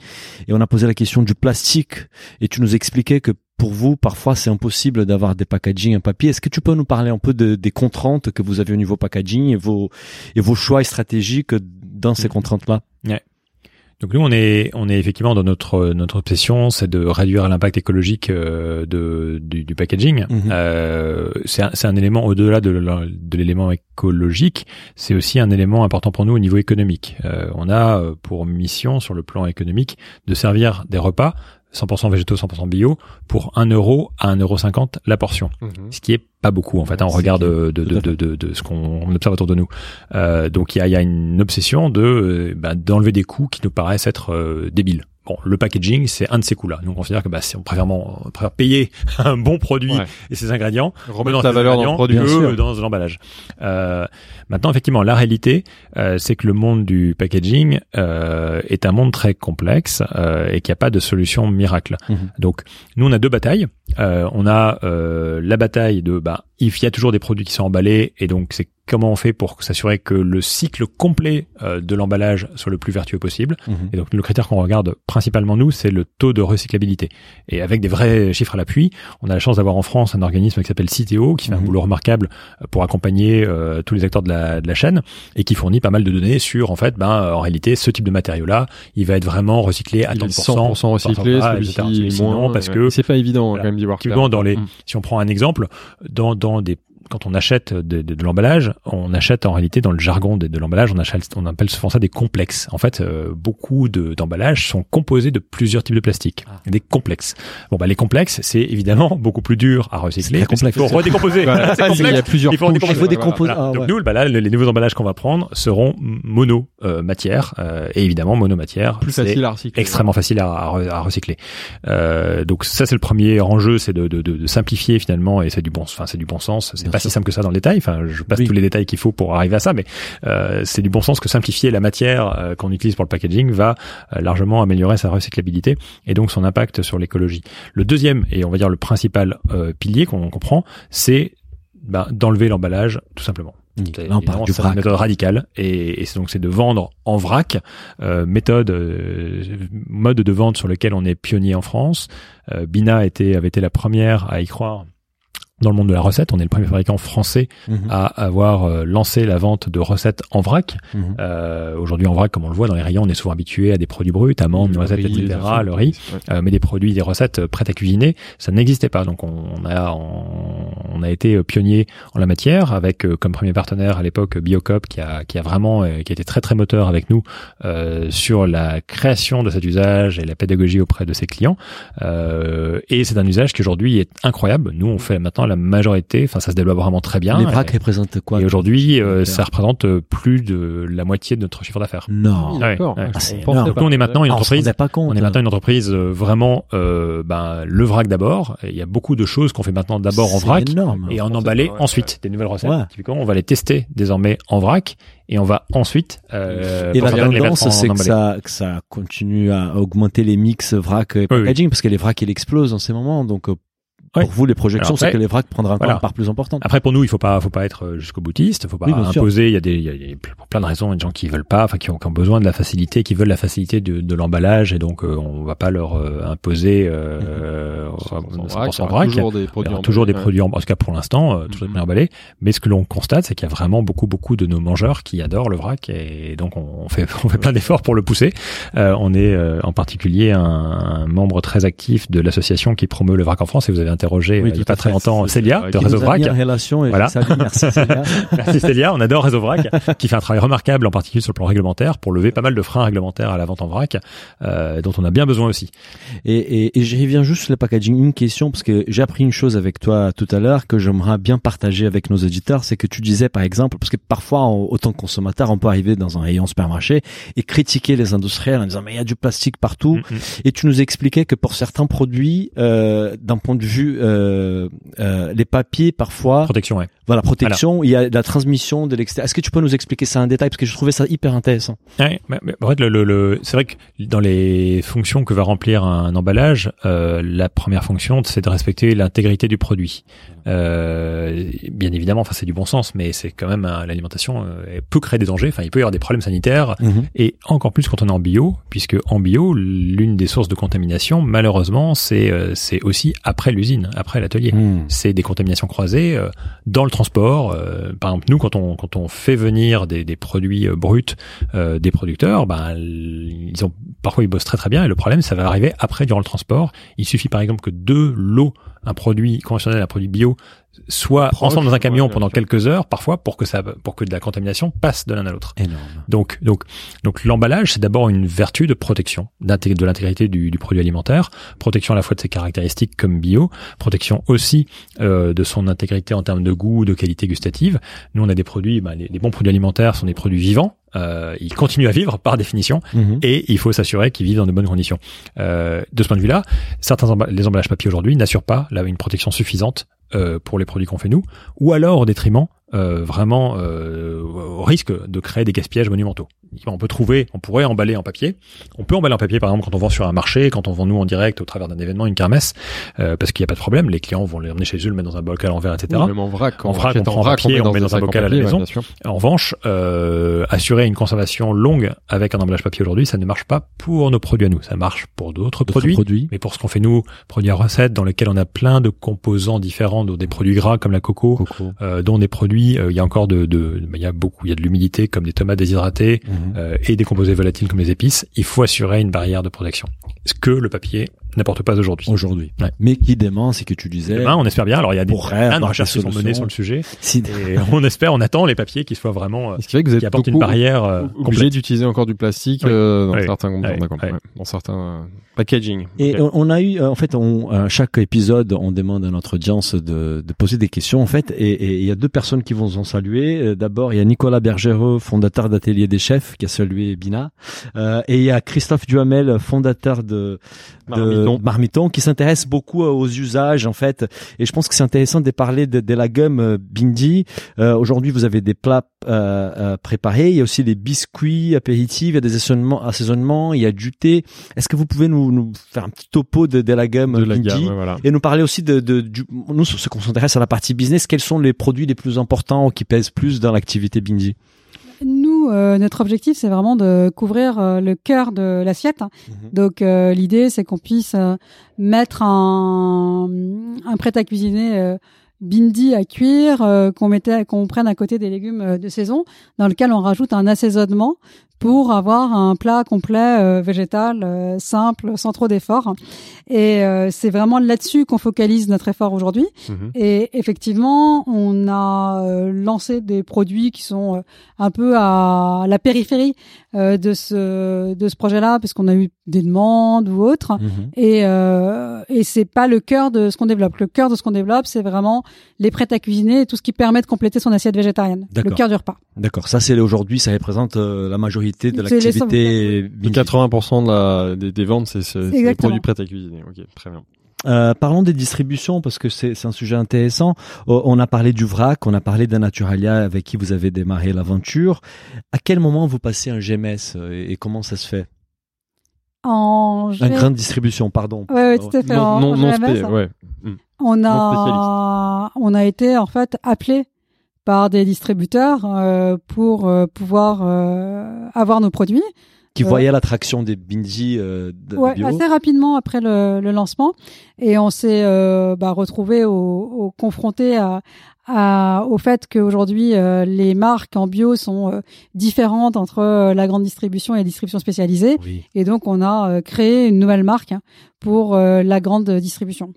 et on a posé la question du plastique. Et tu nous expliquais que pour vous parfois c'est impossible d'avoir des packaging en papier. Est-ce que tu peux nous parler un peu de, des contraintes que vous avez au niveau packaging et vos et vos choix stratégiques dans ces Mhm. contraintes là Donc nous on est on est effectivement dans notre notre obsession c'est de réduire l'impact écologique euh, de du, du packaging. Mhm. Euh, c'est un, c'est un élément au-delà de, l'élément écologique, c'est aussi un élément important pour nous au niveau économique. Euh, on a pour mission sur le plan économique de servir des repas 100% végétaux, 100% bio pour 1 euro à 1,50 euro la portion Mhm. ce qui est pas beaucoup en fait. hein, on C'est regarde de, de, de, de, de ce qu'on observe autour de nous. Euh, donc il y a, y a une obsession de euh, bah, d'enlever des coûts qui nous paraissent être euh, débiles. Bon, le packaging, c'est un de ces coûts-là. Nous, on considère que bah, c'est- on préfère, on préfère payer un bon produit Ouais. et ses ingrédients Remettre dans la valeur dans le produit. Que dans l'emballage. Euh, maintenant, effectivement, la réalité, euh, c'est que le monde du packaging euh, est un monde très complexe euh, et qu'il n'y a pas de solution miracle. Mhm. Donc, nous, on a deux batailles. Euh, on a euh, la bataille de, bah, il y a toujours des produits qui sont emballés et donc c'est comment on fait pour s'assurer que le cycle complet euh, de l'emballage soit le plus vertueux possible. Mhm. Et donc le critère qu'on regarde principalement nous, c'est le taux de recyclabilité. Et avec des vrais chiffres à l'appui, on a la chance d'avoir en France un organisme qui s'appelle Citeo, qui fait un Mhm. boulot remarquable euh, pour accompagner euh, tous les acteurs de la, de la chaîne et qui fournit pas mal de données sur en fait, ben en réalité, ce type de matériau-là, il va être vraiment recyclé à Il est 100%, 100% recyclé, Ah, celui-ci moins. parce ouais. que c'est pas évident Voilà. quand même d'y voir Typiquement, clair. dans les, Mm. si on prend un exemple, dans, dans des, quand on achète de, de, de l'emballage, on achète en réalité dans le jargon de, de l'emballage, on achète, on appelle souvent ça des complexes. En fait, euh, beaucoup de, d'emballages sont composés de plusieurs types de plastique, Ah. des complexes. Bon, bah les complexes, c'est évidemment beaucoup plus dur à recycler. Parce complexe. faut redécomposer. Voilà. C'est Il y complexe. a plusieurs Il faut couches. décomposer. Il faut décomposer. Voilà. Ah, Donc nous, bah là, les, les nouveaux emballages qu'on va prendre seront mono euh, matière euh, et évidemment mono matière. Plus facile à recycler. extrêmement facile à, à re- à recycler. Euh, donc ça c'est le premier enjeu, c'est de, de, de, de simplifier finalement et c'est du bon, enfin c'est du bon sens. C'est pas si simple que ça dans le détail. Enfin, je passe Oui. tous les détails qu'il faut pour arriver à ça, mais euh, c'est du bon sens que simplifier la matière euh, qu'on utilise pour le packaging va euh, largement améliorer sa recyclabilité et donc son impact sur l'écologie. Le deuxième et on va dire le principal euh, pilier qu'on comprend, c'est ben, d'enlever l'emballage tout simplement. C'est Là, on parle évidemment, du c'est une méthode radicale et, et c'est donc c'est de vendre en vrac, euh, méthode euh, mode de vente sur lequel on est pionnier en France. Euh, Bina était avait été la première à y croire dans le monde de la recette. On est le premier fabricant français Mhm. à avoir euh, lancé la vente de recettes en vrac. Mhm. Euh, Aujourd'hui, en vrac, comme on le voit dans les rayons, on est souvent habitué à des produits bruts, amandes, noisettes, riz, etc., le riz. Euh, mais des produits, des recettes euh, prêtes à cuisiner, ça n'existait pas. Donc on a on, on a été euh, pionnier en la matière avec comme premier partenaire à l'époque Biocop qui a qui a vraiment qui a été très très moteur avec nous euh, sur la création de cet usage et la pédagogie auprès de ses clients. Euh, et c'est un usage qui aujourd'hui est incroyable. Nous on fait maintenant la majorité, enfin ça se développe vraiment très bien. Les vracs Et- représentent quoi et aujourd'hui, euh, ça représente euh, plus de la moitié de notre chiffre d'affaires. Non. Ouais, D'accord. ouais. Ah, c'est On. Nous, on est maintenant une Ah, on se entreprise rendait pas compte. on est maintenant une entreprise euh, vraiment euh, ben, le vrac d'abord. Il y a beaucoup de choses qu'on fait maintenant d'abord en C'est vrac énorme. et en emballé ouais, ensuite des nouvelles recettes. Ouais. Typiquement, on va les tester désormais en vrac et on va ensuite euh, Et la tendance, c'est que ça, que ça continue à augmenter les mix vrac et oui. packaging, parce que les vracs, ils explosent en ces moments. Donc, Ouais. pour vous, les projections, c'est que les vracs prendront encore Voilà. une part plus importante. Après pour nous, il faut pas, faut pas être euh, jusqu'au boutiste, faut pas Oui, imposer. Il y a des, il y a, il y a pour plein de raisons, il y a des gens qui veulent pas, enfin qui ont, qui ont besoin de la facilité, qui veulent la facilité de, de l'emballage, et donc euh, on va pas leur euh, imposer euh, euh, 100% 100% vrac. Toujours des Il y produits toujours des emballés, produits en, en tout cas pour l'instant, euh, toujours des produits emballés. Mais ce que l'on constate, c'est qu'il y a vraiment beaucoup, beaucoup de nos mangeurs qui adorent le vrac et donc on fait, on fait plein d'efforts pour le pousser. Euh, on est euh, en particulier un, un membre très actif de l'association qui promeut le vrac en France et vous avez interrogé Oui, il y tout a pas très longtemps Célia de Réseau Vrac. relation et Voilà. Merci Célia. Merci Célia, on adore Réseau Vrac, qui fait un travail remarquable en particulier sur le plan réglementaire pour lever pas mal de freins réglementaires à la vente en vrac, euh, dont on a bien besoin aussi. Et, et, et je reviens juste sur le packaging. Une question, parce que j'ai appris une chose avec toi tout à l'heure que j'aimerais bien partager avec nos auditeurs, c'est que tu disais par exemple, parce que parfois, en, autant que consommateur, on peut arriver dans un rayon supermarché et critiquer les industriels en disant mais il y a du plastique partout. Mm, mm. Et tu nous expliquais que pour certains produits, euh, d'un point de vue euh, euh, les papiers, parfois, Protection, ouais. Voilà protection, il y a la transmission de l'extérieur. Est-ce que tu peux nous expliquer ça en détail? Parce que je trouvais ça hyper intéressant. Ouais, mais, mais en fait, le, le, le- c'est vrai que dans les fonctions que va remplir un emballage, euh, la première fonction, c'est de respecter l'intégrité du produit. Euh, bien évidemment, enfin c'est du bon sens, mais c'est quand même l'alimentation euh, peut créer des dangers. Enfin, il peut y avoir des problèmes sanitaires et encore plus quand on est en bio, puisque en bio, l'une des sources de contamination, malheureusement, c'est euh, c'est aussi après l'usine, après l'atelier Mm. c'est des contaminations croisées euh, dans le transport. euh, par exemple, nous, quand on quand on fait venir des, produits euh, bruts euh, des producteurs, ben ils ont parfois ils bossent très très bien et le problème ça va arriver après durant le transport. Il suffit par exemple que deux lots, un produit conventionnel, un produit bio, Proche, ensemble dans un camion ouais, pendant quelques heures, parfois pour que ça pour que de la contamination passe de l'un à l'autre. Énorme. Donc, donc, donc l'emballage, c'est d'abord une vertu de protection de l'intégrité du, du produit alimentaire, protection à la fois de ses caractéristiques comme bio, protection aussi euh, de son intégrité en termes de goût, de qualité gustative. Nous, on a des produits, les, les bons produits alimentaires sont des produits vivants. Euh, ils continuent à vivre par définition Mhm. et il faut s'assurer qu'ils vivent dans de bonnes conditions. Euh, de ce point de vue-là, certains emba- les emballages papier aujourd'hui n'assurent pas là, une protection suffisante euh, pour les produits qu'on fait nous, ou alors au détriment euh, vraiment euh, au risque de créer des gaspillages monumentaux. On peut trouver, on pourrait emballer en papier. On peut emballer en papier, par exemple, quand on vend sur un marché, quand on vend nous en direct au travers d'un événement, une kermesse, euh, parce qu'il n'y a pas de problème. Les clients vont l'emmener chez eux, le mettre dans un bocal en verre, etc. Oui, même en vrac, En vrac, on prend papier, on met dans des un en bocal à la ouais, maison. En revanche, euh, assurer une conservation longue avec un emballage papier aujourd'hui, ça ne marche pas pour nos produits à nous. Ça marche pour d'autres produits. Mais pour ce qu'on fait nous, produits à recette dans lesquels on a plein de composants différents, dont des produits gras comme la coco, Coco. euh, dont des produits, euh, il y a encore de, de, il y a beaucoup, il y a de l'humidité comme des tomates déshydratées Mhm. euh, et des composés volatiles comme les épices. Il faut assurer une barrière de protection. Ce que le papier n'apporte pas aujourd'hui. Aujourd'hui. Ouais. Mais qui dément, c'est que tu disais. Demain, on espère bien. Alors, il y a des plein de recherches qui sont menées sur le sujet. Si- Et on espère, on attend les papiers qui soient vraiment, euh, Ce qui fait que vous êtes qui apportent une barrière euh, obligé d'utiliser encore du plastique Oui. euh, dans Oui. certains Oui. dans certains euh, packaging. Et on a eu, euh, en fait, on, à chaque épisode, on demande à notre audience de, de poser des questions, en fait, et il y a deux personnes qui vont en saluer. Euh, D'abord, il y a Nicolas Bergereux, fondateur d'Atelier des Chefs, qui a salué Bina, euh, et il y a Christophe Duhamel, fondateur de, de Marmiton. Marmiton, qui s'intéresse beaucoup aux usages, en fait. Et je pense que c'est intéressant de parler de, de la gamme euh, Bindi. Euh, Aujourd'hui, vous avez des plats euh, euh, préparés, il y a aussi des biscuits apéritifs, il y a des assaisonnements, assaisonnements, il y a du thé. Est-ce que vous pouvez nous, nous faire un petit topo de, de la gamme de la gamme, voilà. et nous parler aussi de, de du, nous ce qu'on s'intéresse à la partie business, quels sont les produits les plus importants qui pèsent plus dans l'activité Bindi? Nous, euh, notre objectif, c'est vraiment de couvrir euh, le cœur de l'assiette. Mhm. Donc, euh, l'idée, c'est qu'on puisse euh, mettre un, un prêt à cuisiner euh, bindi à cuire euh, qu'on mettait qu'on prenne à côté des légumes de saison dans lequel on rajoute un assaisonnement pour avoir un plat complet euh, végétal euh, simple sans trop d'efforts et euh, c'est vraiment là-dessus qu'on focalise notre effort aujourd'hui Mhm. et effectivement on a euh, lancé des produits qui sont euh, un peu à la périphérie euh, de ce de ce projet-là parce qu'on a eu des demandes ou autres Mhm. et euh, et c'est pas le cœur de ce qu'on développe. Le cœur de ce qu'on développe, c'est vraiment les prêts à cuisiner et tout ce qui permet de compléter son assiette végétarienne. Le cœur du repas. D'accord. Ça, c'est aujourd'hui, ça représente la majorité de l'activité. Et Bindi. 80% de la, des, des ventes, c'est des produits prêts à cuisiner. Ok, très bien. Euh, parlons des distributions parce que c'est un sujet intéressant. Oh, On a parlé du vrac, on a parlé de Naturalia avec qui vous avez démarré l'aventure. À quel moment vous passez un GMS euh, et, et comment ça se fait? En Une G- grande distribution, pardon. Ouais, ouais, tout à fait. Non, En- non, en non, GMS, spé- ouais. on non a on a été en fait appelé par des distributeurs euh, pour euh, pouvoir euh, avoir nos produits. Qui voyait l'attraction des Bindi euh, de Ouais, bio. assez rapidement après le, le lancement, et on s'est euh, bah, retrouvé au, au confronté à, à- au fait qu'aujourd'hui euh, les marques en bio sont euh, différentes entre euh, la grande distribution et la distribution spécialisée, Oui. et donc on a euh, créé une nouvelle marque hein, pour euh, la grande distribution.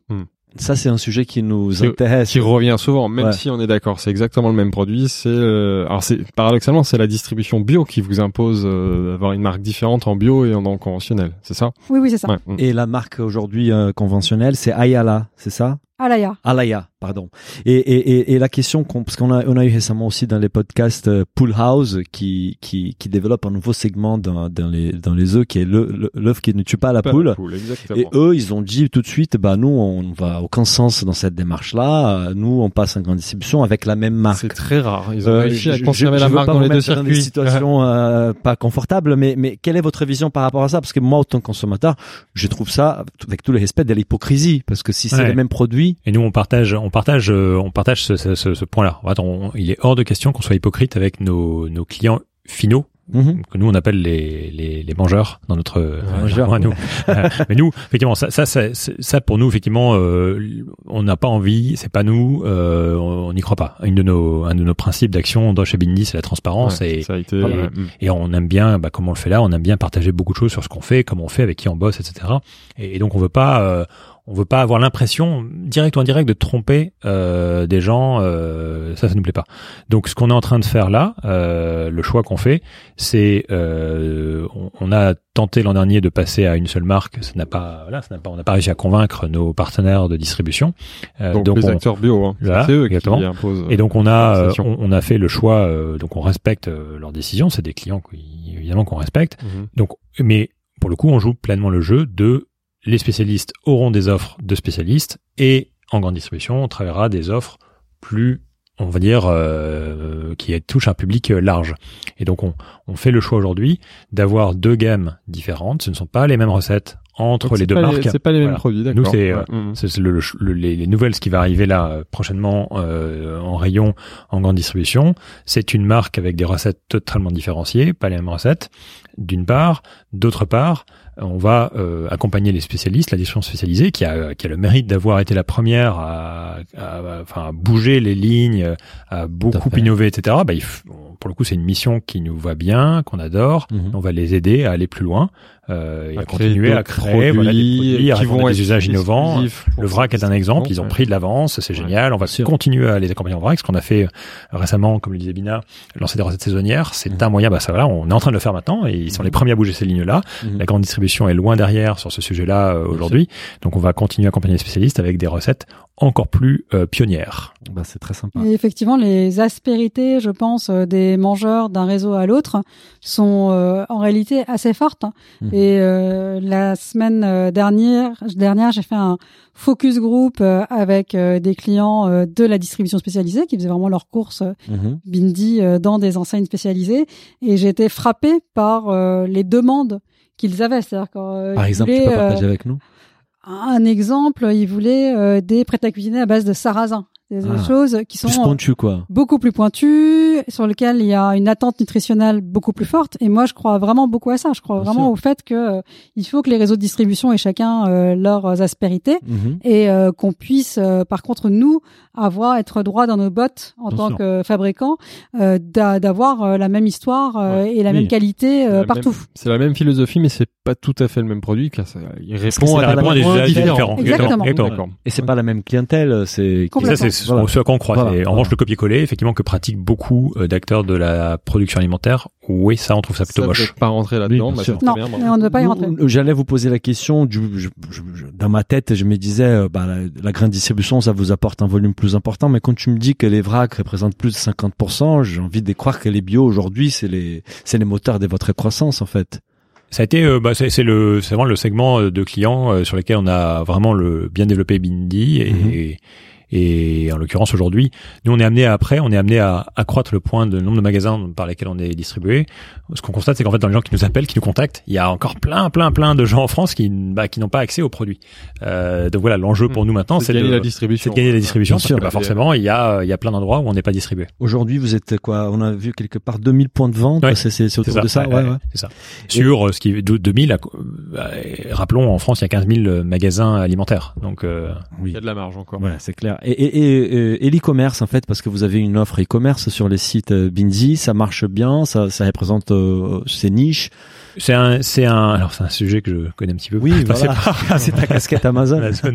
Ça, c'est un sujet qui nous intéresse. Qui revient souvent, même Ouais. si on est d'accord, c'est exactement le même produit. C'est euh, alors c'est paradoxalement c'est la distribution bio qui vous impose euh, d'avoir une marque différente en bio et en, en conventionnel, c'est ça? Oui, oui, c'est ça. Ouais. mm. Et la marque aujourd'hui euh, conventionnelle, c'est Ayala, c'est ça? Alaya. Alaya, pardon. Et, et, et, et la question, qu'on- parce qu'on a, on a eu récemment aussi dans les podcasts euh, Pool House qui, qui, qui développe un nouveau segment dans, dans, les, dans les œufs qui est le- le- l'œuf qui ne tue pas la Pas poule. exactement. Et eux, ils ont dit tout de suite, bah nous, on va aucun sens dans cette démarche-là. Nous, on passe en grande distribution avec la même marque. c'est très rare. Ils ont Euh, réussi à je- conserver je- la marque pas dans les deux mettre dans des circuits. situations euh, pas confortables, mais mais quelle est votre vision par rapport à ça? Parce que moi, en tant que consommateur, je trouve ça, avec tout le respect, de l'hypocrisie, parce que si c'est Ouais. les mêmes produits, Et nous, on partage, on partage, euh, on partage ce, ce, ce, ce point-là. Il est hors de question qu'on soit hypocrite avec nos, nos clients finaux Mhm. que nous on appelle les, les, les mangeurs dans notre euh, nous. Euh, mais nous, effectivement, ça, ça, ça, ça, pour nous, effectivement, euh, on n'a pas envie, c'est pas nous, euh, on n'y croit pas. Une de nos, un de nos principes d'action dans chez Bindi, c'est la transparence Ouais, et, été. Ouais, mm. et on aime bien, bah, comme on le fait là, on aime bien partager beaucoup de choses sur ce qu'on fait, comment on fait, avec qui on bosse, etc. Et, et donc on veut pas, euh, on veut pas avoir l'impression, direct ou indirect, de tromper euh, des gens. Euh, ça, ça nous plaît pas. Donc ce qu'on est en train de faire là, euh, le choix qu'on fait, c'est, euh, on, on a tenté l'an dernier de passer à une seule marque. Ça n'a pas, voilà, ça n'a pas, on n'a pas réussi à convaincre nos partenaires de distribution. Euh, Donc, les on- acteurs bio, hein. Voilà, c'est eux exactement. qui imposent. et donc on a euh, on, on a fait le choix, euh, donc on respecte euh, leurs décisions. C'est des clients qui, évidemment qu'on respecte. Mhm. Donc, mais pour le coup, on joue pleinement le jeu de les spécialistes auront des offres de spécialistes et en grande distribution, on travaillera des offres plus, on va dire, euh, qui touchent un public euh, large. Et donc, on, on fait le choix aujourd'hui d'avoir deux gammes différentes. Ce ne sont pas les mêmes recettes entre Donc, les deux marques. C'est pas les mêmes Voilà. produits, Nous, d'accord. c'est, Ouais, euh. C'est le, le- les, les nouvelles, ce qui va arriver là euh, prochainement euh, en rayon en grande distribution. C'est une marque avec des recettes totalement différenciées, pas les mêmes recettes, d'une part. D'autre part, on va euh, accompagner les spécialistes, la distribution spécialisée, qui a, qui a le mérite d'avoir été la première à, à- bouger les lignes, à beaucoup innover, etc. Bah, il pour le coup, c'est une mission qui nous va bien, qu'on adore. Mhm. On va les aider à aller plus loin euh, et à, À continuer à créer voilà, des produits, à qui répondre vont à être des usages innovants. Le vrac est un exemple. Ils ont pris de l'avance, c'est Ouais, génial. On va continuer à les accompagner en vrac. Ce qu'on a fait euh, récemment, comme le disait Bina, lancer des recettes saisonnières, c'est Mhm. un moyen. Bah ça, voilà, on est en train de le faire maintenant et ils sont les premiers à bouger ces lignes-là. Mhm. La grande distribution est loin derrière sur ce sujet-là euh, aujourd'hui. Donc on va continuer à accompagner les spécialistes avec des recettes encore plus euh, pionnières. Bah, c'est très sympa. Et effectivement, les aspérités, je pense, euh, des mangeurs d'un réseau à l'autre sont euh, en réalité assez fortes. Mhm. Et euh, la semaine euh, dernière, dernière, j'ai fait un focus group euh, avec euh, des clients euh, de la distribution spécialisée qui faisaient vraiment leurs courses euh, Mhm. Bindi euh, dans des enseignes spécialisées. Et j'ai été frappée par euh, les demandes qu'ils avaient. C'est-à-dire quand, euh, Par exemple, tu peux euh, partager avec nous? Un exemple, ils voulaient euh, des prêts à cuisiner à base de sarrasin. Des Ah, choses qui sont Plus quoi. beaucoup plus pointues, sur lesquelles il y a une attente nutritionnelle beaucoup plus forte. Et moi, je crois vraiment beaucoup à ça. Je crois Bien vraiment sûr. au fait que euh, il faut que les réseaux de distribution aient chacun euh, leurs aspérités Mhm. et euh, qu'on puisse, euh, par contre, nous, avoir être droit dans nos bottes en Bien tant sûr. que fabricants, euh, d'a- d'avoir euh, la même histoire euh, et la Oui. même qualité euh, La partout. même- C'est la même philosophie, mais c'est pas tout à fait le même produit, car ça, il répond à des déjà différents. différent. Exactement. Exactement. Et c'est pas la même clientèle, c'est ça. C'est Voilà. ce à quoi on croit. Voilà. Et en Voilà. revanche, le copier-coller, effectivement, que pratiquent beaucoup euh, d'acteurs de la production alimentaire, oui, ça, on trouve ça plutôt Ça, moche. pas rentrer là-dedans, Oui, bien bah, sûr. c'est Non, bien, on ne veut pas y rentrer. J'allais vous poser la question. Du, je- je- je- dans ma tête, je me disais, euh, bah, la, la grande distribution, ça vous apporte un volume plus important. Mais quand tu me dis que les vracs représentent plus de 50%, j'ai envie de croire que les bio aujourd'hui, c'est les, c'est les moteurs de votre croissance, en fait. Ça a été, euh, bah, c'est le, c'est vraiment le segment de clients euh, sur lesquels on a vraiment le bien développé Bindi et, Mhm. et en l'occurrence aujourd'hui, nous on est amené à, après, on est amené à accroître le point de nombre de magasins par lesquels on est distribué. Ce qu'on constate, c'est qu'en fait dans les gens qui nous appellent, qui nous contactent, il y a encore plein, plein, plein de gens en France qui, bah, qui n'ont pas accès aux produits. Euh, donc voilà, l'enjeu pour nous maintenant, C'est de gagner de, la distribution. c'est de gagner la distribution. Bien parce sûr. que, bah, forcément, il y a, il y a plein d'endroits où on n'est pas distribué. Aujourd'hui, vous êtes quoi? On a vu quelque part 2000 points de vente. Ouais. C'est, c'est, c'est autour de ça. ouais, Ouais, ouais, ouais. c'est ça. Sur euh, ce qui est de 2000, à- euh, rappelons en France, il y a 15 000 magasins alimentaires. Donc euh, Il y a de la marge encore. Voilà, c'est clair. Et, et, et, et- et l'e-commerce, en fait, parce que vous avez une offre e-commerce sur les sites euh, Binzi, ça marche bien, ça, ça représente euh, ces niches. c'est un, c'est un, alors c'est un sujet que je connais un petit peu. Oui, voilà. c'est ta casquette Amazon. Amazon.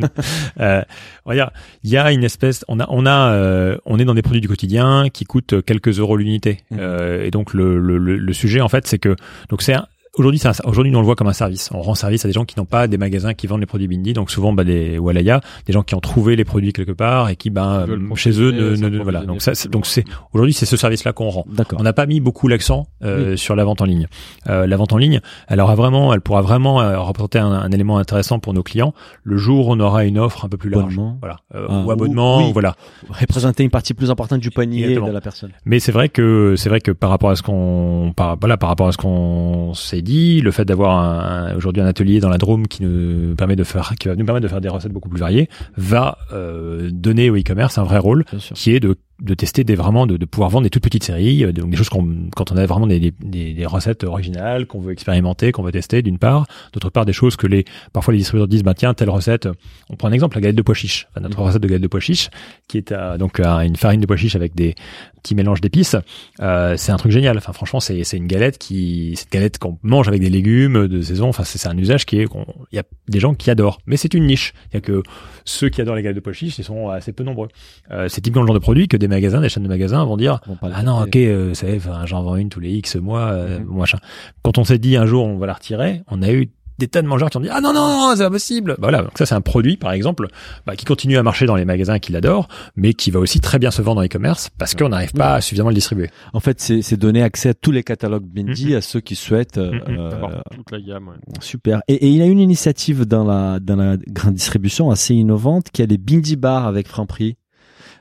euh, on va dire, il y a une espèce, on a, on a, euh, on est dans des produits du quotidien qui coûtent quelques euros l'unité. Mhm. Euh, et donc le, le, le, le sujet en fait, c'est que donc c'est un- Aujourd'hui, aujourd'hui, nous on le voit comme un service. On rend service à des gens qui n'ont pas des magasins qui vendent les produits Bindi, donc souvent bah, des Walaya, des gens qui ont trouvé les produits quelque part et qui, bah, Ils veulent chez eux, ne, ne- ne- voilà. Donc ça, donc c'est aujourd'hui, c'est ce service-là qu'on rend. D'accord. On n'a pas mis beaucoup l'accent euh, sur la vente en ligne. Euh, la vente en ligne, elle aura vraiment, elle pourra vraiment euh, représenter un, un élément intéressant pour nos clients le jour où on aura une offre un peu plus large. Abonnement. Voilà, Euh, Ah, ou abonnement, ou- oui. voilà. Représenter une partie plus importante du panier Exactement. de la personne. Mais c'est vrai que c'est vrai que par rapport à ce qu'on, par, voilà, par rapport à ce qu'on s'est dit, le fait d'avoir un- aujourd'hui un atelier dans la Drôme qui nous permet de faire, qui va nous permettre de faire des recettes beaucoup plus variées, va euh, donner au e-commerce un vrai rôle qui est de, de tester des vraiment de, de pouvoir vendre des toutes petites séries euh, donc des choses qu'on quand on a vraiment des, des, des, recettes originales qu'on veut expérimenter qu'on veut tester d'une part. D'autre part des choses que les parfois les distributeurs disent bah tiens telle recette on prend un exemple la galette de pois chiche Enfin, notre recette de galette de pois chiche qui est à, donc à une farine de pois chiche avec des petits mélanges d'épices euh, c'est un truc génial. Enfin franchement c'est c'est une galette qui c'est une galette qu'on mange avec des légumes de saison enfin c'est c'est un usage qui est qu'on- il y a des gens qui adorent. Mais c'est une niche. Il y a que ceux qui adorent les galettes de pois chiche ils sont assez peu nombreux. Euh, c'est typiquement le genre de produit que des magasins, des chaînes de magasins vont dire Bon, ah non ok euh, ça j'en vends une tous les X mois euh, Mhm. machin. Quand on s'est dit un jour on va la retirer, on a eu des tas de mangeurs qui ont dit ah non non, non c'est pas possible. Bah, Voilà donc ça c'est un produit par exemple bah, qui continue à marcher dans les magasins qui l'adorent, mais qui va aussi très bien se vendre dans e-commerce parce qu'on n'arrive pas à suffisamment le distribuer. En fait, c'est, c'est donner accès à tous les catalogues Bindy Mhm. à ceux qui souhaitent. euh, Mhm. euh, D'avoir toute la gamme. ouais. Super. Et, et il y a une initiative dans la dans la grande distribution assez innovante qui est les Bindy Bar avec Franprix.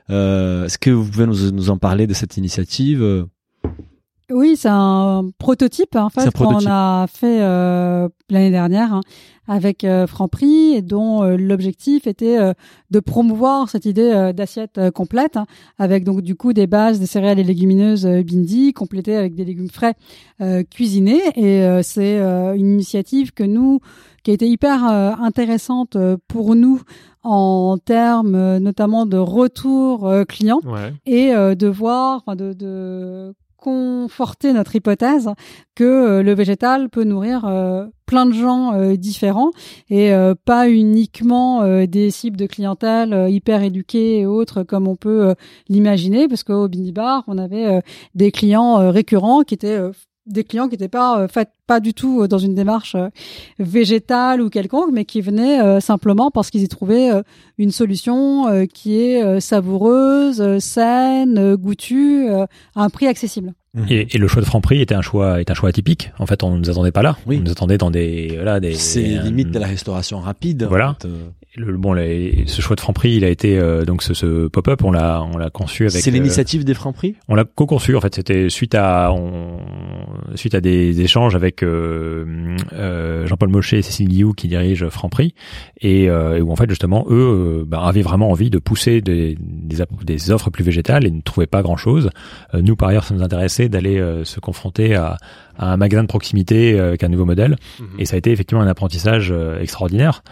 Euh, est-ce que vous pouvez nous, nous en parler de cette initiative euh? Oui, c'est un prototype en fait qu'on a fait euh, l'année dernière hein, avec euh, Franprix et dont euh, l'objectif était de promouvoir cette idée d'assiette complète hein, avec donc du coup des bases de céréales et légumineuses bindi complétées avec des légumes frais cuisinés. Et c'est une initiative que nous qui a été hyper intéressante pour nous en termes euh, notamment de retour euh, client Ouais. et euh, de voir, de, de conforter notre hypothèse que le végétal peut nourrir euh, plein de gens euh, différents et euh, pas uniquement euh, des cibles de clientèle euh, hyper éduquées et autres comme on peut l'imaginer parce qu'au Bindi Bar on avait euh, des clients récurrents qui étaient euh, des clients qui n'étaient pas euh, pas du tout euh, dans une démarche euh, végétale ou quelconque, mais qui venaient euh, simplement parce qu'ils y trouvaient une solution qui est savoureuse, saine, goûtue, à un prix accessible. Mhm. Et, et le choix de Franprix était un choix, est un choix atypique. En fait, on ne nous attendait pas là. Oui. On nous attendait dans des, voilà, des. C'est limite de la restauration rapide. en Voilà. fait, euh. Le, bon, les- ce choix de Franprix, il a été euh, donc ce, ce pop-up, on l'a, on l'a conçu avec. C'est euh, l'initiative des Franprix? on l'a co-conçu en fait. C'était suite à on, suite à des échanges avec euh, euh, Jean-Paul Mochet et Cécile Guillou qui dirigent Franprix et, euh, et où en fait justement eux bah, avaient vraiment envie de pousser des, des, des offres plus végétales et ne trouvaient pas grand chose. nous par ailleurs ça nous intéressait d'aller euh, se confronter à, à un magasin de proximité euh, avec un nouveau modèle Mhm. et ça a été effectivement un apprentissage euh, extraordinaire.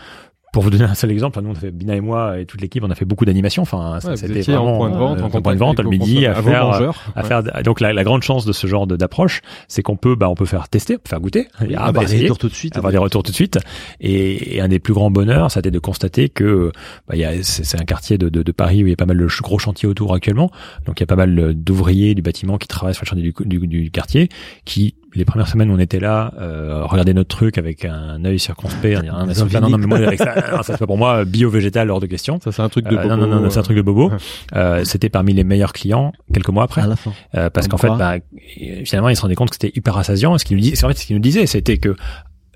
Pour vous donner un seul exemple, nous on a fait Bina et moi et toute l'équipe, on a fait beaucoup d'animations. Enfin, Ouais, c'était étiez en vraiment point de vente, euh, en en point de vente le midi à consommateurs, faire mangeurs. à Ouais. faire donc la, la grande chance de ce genre de- d'approche c'est qu'on peut bah on peut faire tester on peut faire goûter Oui, Ah, bah, avoir des essayer, retours tout de suite. avoir des retours tout de suite et, et un des plus grands bonheurs ça a été de constater que bah, il y a c'est c'est un quartier de, de, de Paris où il y a pas mal de gros chantiers autour actuellement donc il y a pas mal euh, d'ouvriers du bâtiment qui travaillent sur le chantier du, du, du quartier qui les premières semaines où on était là euh, regardaient notre truc avec un œil circonspect ah, Ils ça, non, non, mais moi avec ça, non, ça c'est pas pour moi bio végétal hors de question Ça, c'est un truc de Euh, bobo. non non non c'est un truc de bobo Ouais. euh, c'était parmi les meilleurs clients quelques mois après à la fin. euh, parce qu'en fait, bah, finalement, il se rendait compte que c'était hyper rassasiant. Et Ce qu'il nous disait, c'est en fait ce qu'il nous disait, c'était que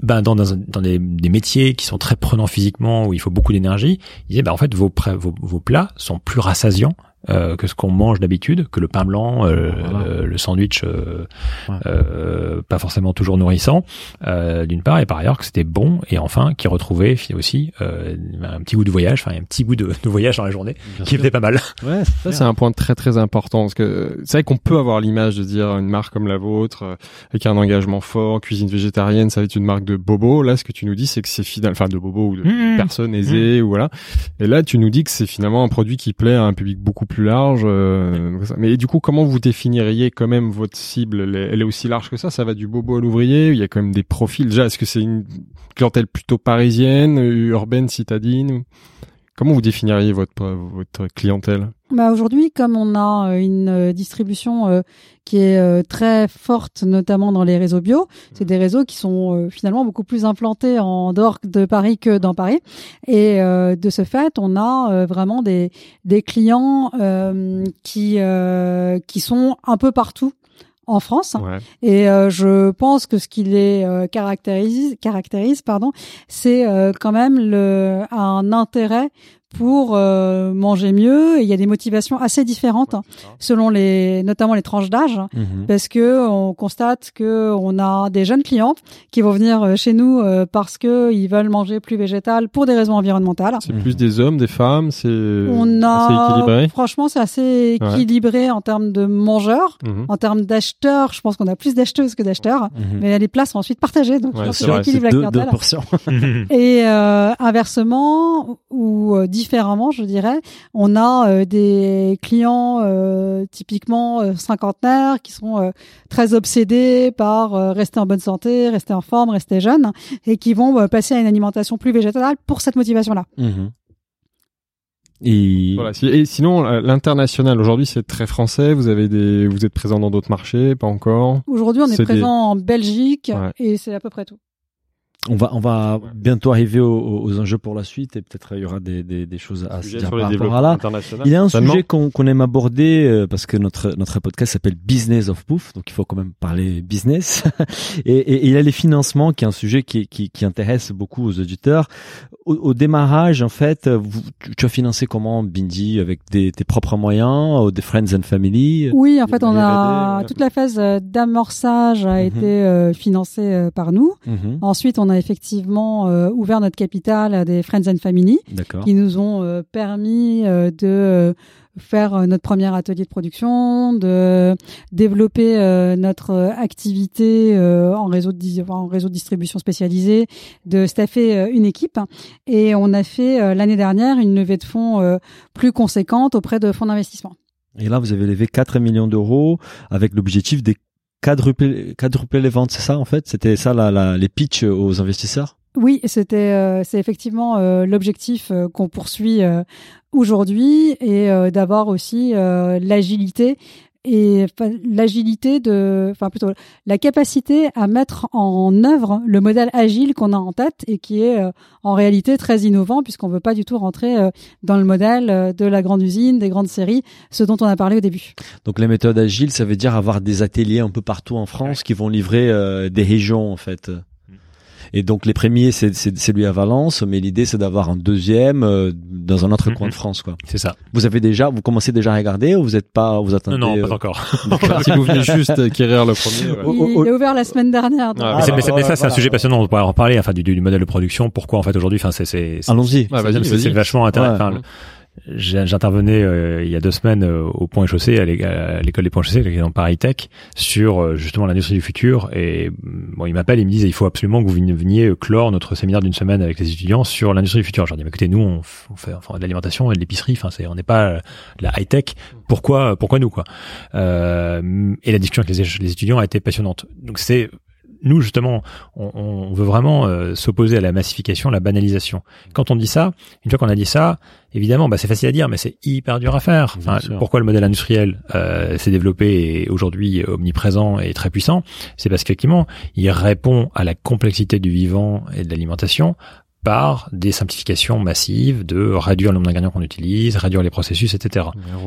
ben dans, dans, un- dans des, des métiers qui sont très prenants physiquement où il faut beaucoup d'énergie, il disait ben en fait vos, vos, vos plats sont plus rassasiants euh, que ce qu'on mange d'habitude, que le pain blanc, euh, Voilà. euh, le sandwich, euh, Ouais. euh, pas forcément toujours nourrissant, euh, d'une part, et par ailleurs que c'était bon, et enfin qui retrouvait aussi euh, un petit goût de voyage, enfin un petit goût de, de voyage dans la journée, Bien qui sûr. faisait pas mal. Ouais, Ça, c'est un point très très important parce que euh, c'est vrai qu'on peut avoir l'image de dire une marque comme la vôtre euh, avec un engagement fort, cuisine végétarienne, ça va être une marque de bobo. Là, ce que tu nous dis, c'est que c'est final, enfin de bobo ou de Mmh. personnes aisées ou voilà. Et là, tu nous dis que c'est finalement un produit qui plaît à un public beaucoup plus large. euh, mais du coup, comment vous définiriez quand même votre cible? Elle est, elle est aussi large que ça Ça va du bobo à l'ouvrier. Il y a quand même des profils. Déjà, est-ce que c'est une clientèle plutôt parisienne, urbaine, citadine Comment vous définiriez votre votre clientèle? Bah aujourd'hui, comme on a euh, une euh, distribution euh, qui est très forte, notamment dans les réseaux bio, c'est des réseaux qui sont finalement beaucoup plus implantés en dehors de Paris que dans Paris. Et de ce fait, on a vraiment des, des clients qui, qui sont un peu partout en France. Ouais. Et euh, je pense que ce qui les euh, caractérise, caractérise, pardon, c'est euh, quand même le, un intérêt pour euh, manger mieux. Et il y a des motivations assez différentes hein, selon les, notamment les tranches d'âge, Mhm. parce que on constate que on a des jeunes clients qui vont venir euh, chez nous euh, parce que ils veulent manger plus végétal pour des raisons environnementales. C'est plus des hommes, des femmes, c'est On a, équilibré? franchement, c'est assez Ouais. équilibré en termes de mangeurs. Mhm. En termes d'acheteurs, je pense qu'on a plus d'acheteuses que d'acheteurs. Mhm. Mais les places sont ensuite partagées, donc je Ouais, pense c'est que vrai, la deux, deux clientèle. portions. Et euh, inversement ou euh, différemment, je dirais, on a euh, des clients euh, typiquement euh, cinquantenaires qui sont euh, très obsédés par euh, rester en bonne santé, rester en forme, rester jeune, et qui vont euh, passer à une alimentation plus végétale pour cette motivation-là. Mhm. Et Voilà. Si- Et sinon, l'international aujourd'hui, c'est très français. Vous avez des, vous êtes présent dans d'autres marchés, pas encore? Aujourd'hui, on est, des- présent en Belgique Ouais. et c'est à peu près tout. On va on va bientôt arriver aux, aux enjeux pour la suite et peut-être il y aura des, des, des choses à se dire par rapport à là. Il y a un sujet qu'on qu'on aime aborder euh, parce que notre notre podcast s'appelle Business of Bouffe, donc il faut quand même parler business. et, et- et il y a les financements, qui est un sujet qui, qui, qui intéresse beaucoup aux auditeurs. Au, au démarrage, en fait, vous, tu, as financé comment Bindi avec des, tes propres moyens, ou des friends and family? Oui, en fait, on a toute la phase euh, d'amorçage a Mhm. été euh, financée euh, par nous. Mhm. Ensuite, on a effectivement euh, ouvert notre capital à des friends and family qui nous ont euh, permis euh, de faire notre premier atelier de production, de développer euh, notre activité euh, en réseau de en réseau de distribution spécialisé, de staffer euh, une équipe et on a fait l'année dernière une levée de fonds plus conséquente auprès de fonds d'investissement. Et là, vous avez levé 4 millions d'euros avec l'objectif des quadrupler, quadrupler les ventes, c'est ça en fait? C'était ça les pitchs aux investisseurs? Oui, c'était euh, c'est effectivement euh, l'objectif euh, qu'on poursuit aujourd'hui et d'avoir aussi l'agilité et enfin, l'agilité de, enfin plutôt la capacité à mettre en œuvre le modèle agile qu'on a en tête et qui est euh, en réalité très innovant puisqu'on veut pas du tout rentrer euh, dans le modèle euh, de la grande usine, des grandes séries, ce dont on a parlé au début. Donc les méthodes agiles, ça veut dire avoir des ateliers un peu partout en France qui vont livrer euh, des régions en fait. Et donc les premiers, c'est c'est celui à Valence, mais l'idée c'est d'avoir un deuxième euh, dans un autre Mhm. coin de France, quoi. C'est ça. Vous avez déjà, vous commencez déjà à regarder ou vous êtes pas, vous attendez Non, non, euh, pas encore. si vous venez juste acquérir le premier. ouais. Il, il est ouvert la semaine dernière. donc- Ah, mais bah, mais ça, c'est un sujet passionnant. On pourrait en reparler, enfin, du, du modèle de production. Pourquoi, en fait, aujourd'hui, enfin, c'est, c'est, c'est- Allons-y. Ouais, vas-y, c'est- vas-y. c'est vachement intéressant. Enfin, le- J'intervenais euh, il y a deux semaines euh, au Point Chaussée, à l'é- à l'école des Ponts et Chaussées, qui est dans Paris Tech, sur euh, justement l'industrie du futur. Et bon, ils m'appellent, ils me disent il faut absolument que vous veniez- veniez clore notre séminaire d'une semaine avec les étudiants sur l'industrie du futur. Je leur dis mais écoutez, nous on, fait enfin, de l'alimentation et de l'épicerie. Enfin, c'est on n'est pas euh, la high tech. Pourquoi pourquoi nous quoi? Euh, Et la discussion avec les, les étudiants a été passionnante. Donc c'est nous justement, on, on veut vraiment euh, s'opposer à la massification, la banalisation. Quand on dit ça, une fois qu'on a dit ça, évidemment, bah, c'est facile à dire, mais c'est hyper dur à faire. Enfin, pourquoi le modèle industriel euh, s'est développé et aujourd'hui omniprésent et très puissant? C'est parce qu'effectivement, il répond à la complexité du vivant et de l'alimentation par des simplifications massives de réduire le nombre d'ingrédients qu'on utilise, réduire les processus, etc.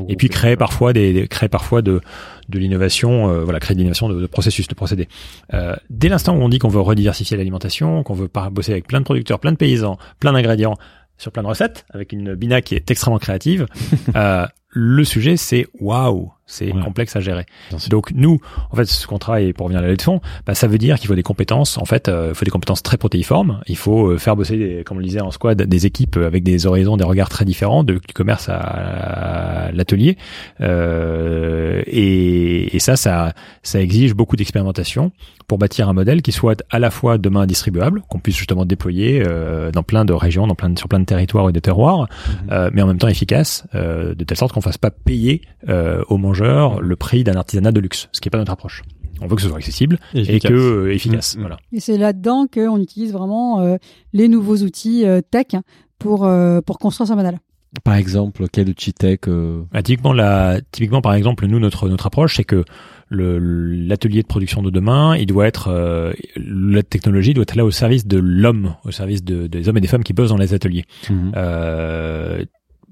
Et puis créer parfois des, des- créer parfois de de l'innovation, euh, voilà, créer de l'innovation de, de processus, de procédés. Euh, dès l'instant où on dit qu'on veut rediversifier l'alimentation, qu'on veut pas bosser avec plein de producteurs, plein de paysans, plein d'ingrédients sur plein de recettes, avec une bina qui est extrêmement créative, euh, le sujet c'est waouh, c'est Ouais. complexe à gérer. Donc nous, en fait, ce qu'on travaille pour revenir à la de fonds, bah, ça veut dire qu'il faut des compétences. En fait, euh, il faut des compétences très protéiformes. Il faut euh, faire bosser, des, comme on le disait en squad, des équipes avec des horizons, des regards très différents, de, du commerce à, à l'atelier. Euh, et, et ça, ça, ça exige beaucoup d'expérimentation pour bâtir un modèle qui soit à la fois demain distribuable, qu'on puisse justement déployer euh, dans plein de régions, dans plein de- sur plein de territoires et de terroirs, euh, mais en même temps efficace, euh, de telle sorte qu'on fasse pas payer euh, aux le prix d'un artisanat de luxe, ce qui est pas notre approche. On veut que ce soit accessible et, efficace. que euh, efficace. Mm, mm. Voilà. Et c'est là-dedans qu'on utilise vraiment euh, les nouveaux outils euh, tech pour euh, pour construire ce modèle. Par exemple, quel outil tech euh, Bah, typiquement, la, typiquement, par exemple, nous, notre, notre approche, c'est que l'atelier de production de demain, il doit être, euh, la technologie doit être là au service de l'homme, au service de, des hommes et des femmes qui bossent dans les ateliers. Euh,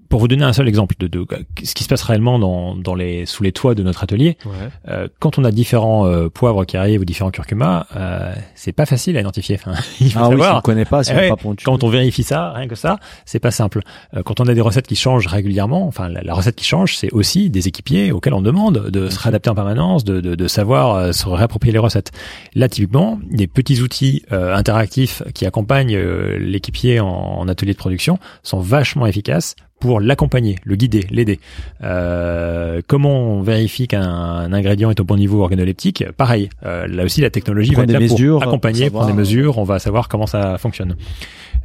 pour vous donner un seul exemple de, de ce qui se passe réellement dans, dans les, sous les toits de notre atelier, Ouais. euh, quand on a différents euh, poivres qui arrivent ou différents curcumas, euh, c'est pas facile à identifier. Enfin, il faut Ah oui, si savoir. on connaît pas, si Eh on ouais, n'est pas. Quand on vérifie ça, rien que ça, c'est pas simple. Euh, quand on a des recettes qui changent régulièrement, enfin la, la recette qui change, c'est aussi des équipiers auxquels on demande de se réadapter en permanence, de, de, de savoir euh, se réapproprier les recettes. Là, typiquement, des petits outils euh, interactifs qui accompagnent l'équipier en, en atelier de production sont vachement efficaces pour l'accompagner, le guider, l'aider. Euh, comment on vérifie qu'un un ingrédient est au bon niveau organoleptique Pareil, euh, là aussi la technologie va être là mesures, pour accompagner, prendre des mesures, on va savoir comment ça fonctionne.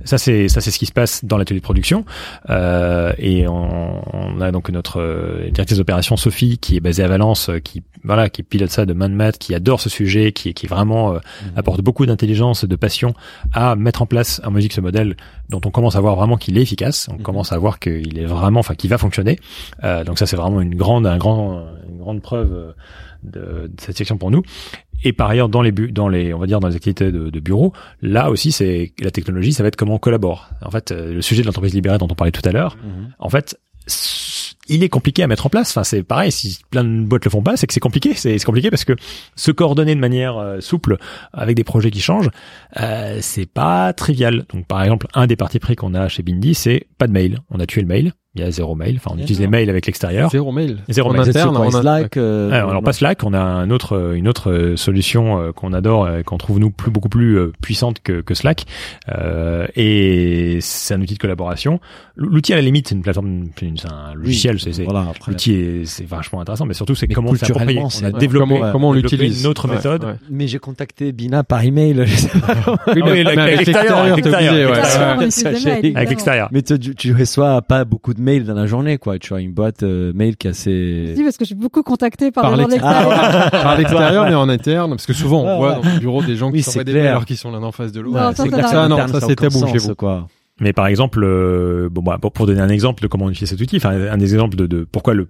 Ça c'est ça c'est ce qui se passe dans l'atelier de production Euh, et on, on a donc notre euh, directrice d'opération Sophie qui est basée à Valence, euh, qui voilà qui pilote ça de main de maître, qui adore ce sujet, qui qui vraiment euh, apporte beaucoup d'intelligence, de passion à mettre en place en musique ce modèle dont on commence à voir vraiment qu'il est efficace, on Mhm. commence à voir qu'il est vraiment, enfin qu'il va fonctionner. Euh, donc ça c'est vraiment une grande un grand une grande preuve euh, de, de satisfaction pour nous. Et par ailleurs, dans les bu dans les, on va dire dans les activités de, de bureau, là aussi, c'est la technologie, ça va être comment on collabore. En fait, euh, le sujet de l'entreprise libérée dont on parlait tout à l'heure, Mhm. en fait, il est compliqué à mettre en place. Enfin, c'est pareil. Si plein de boîtes le font pas, c'est que c'est compliqué. C'est c'est compliqué parce que se coordonner de manière euh, souple avec des projets qui changent, euh, c'est pas trivial. Donc, par exemple, un des partis pris qu'on a chez Bindi, c'est pas de mail. On a tué le mail. Il y a zéro mail. Enfin, on utilise les mails avec l'extérieur. Zéro mail. Zéro en mail. Interne, quoi, en Slack euh, alors pas Slack, on a un autre, une autre euh, solution euh, qu'on adore, euh, qu'on trouve nous plus beaucoup plus euh, puissante que, que Slack, euh, et c'est un outil de collaboration. L'outil à la limite, c'est une plateforme, c'est un logiciel, c'est c'est- Voilà, après. l'outil est c'est vachement intéressant, mais surtout c'est comment on s'approprier. On a Ouais, développé, comment, comment on l'utilise une autre Ouais, méthode. ouais. Mais j'ai contacté Bina par email. je sais pas. Oui, oui, mais, avec- mais avec avec l'extérieur, avec l'extérieur. Avec. Mais tu, tu reçois pas beaucoup de mails dans la journée, quoi. Tu as une boîte euh, mail qui est assez. Si, parce que je suis beaucoup contacté par, Par l'extérieur. l'extérieur. Par l'extérieur, mais en interne, parce que souvent, on voit dans le bureau des gens Oui, qui c'est s'envoient des clair. mails alors qu'ils sont l'un en face de l'autre. Non, Ouais, ça, ça Ah non, ça, c'est tabou chez vous. quoi. Mais par exemple, euh, bon, bah, pour, pour donner un exemple de comment on utilise cet outil, enfin un des exemples de, de pourquoi le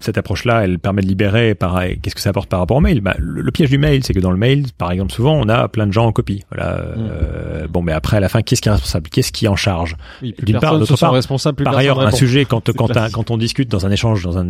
cette approche-là, elle permet de libérer. Par qu'est-ce que ça apporte par rapport au mail? Bah, le, piège du mail, c'est que dans le mail, par exemple, souvent, on a plein de gens en copie. Voilà. Mmh. Euh, bon, mais après, à la fin, qu'est-ce qui est responsable? Qu'est-ce qui est en charge? Oui, D'une part, d'autre part, responsable, plus par ailleurs, un sujet quand quand, quand on discute dans un échange, dans un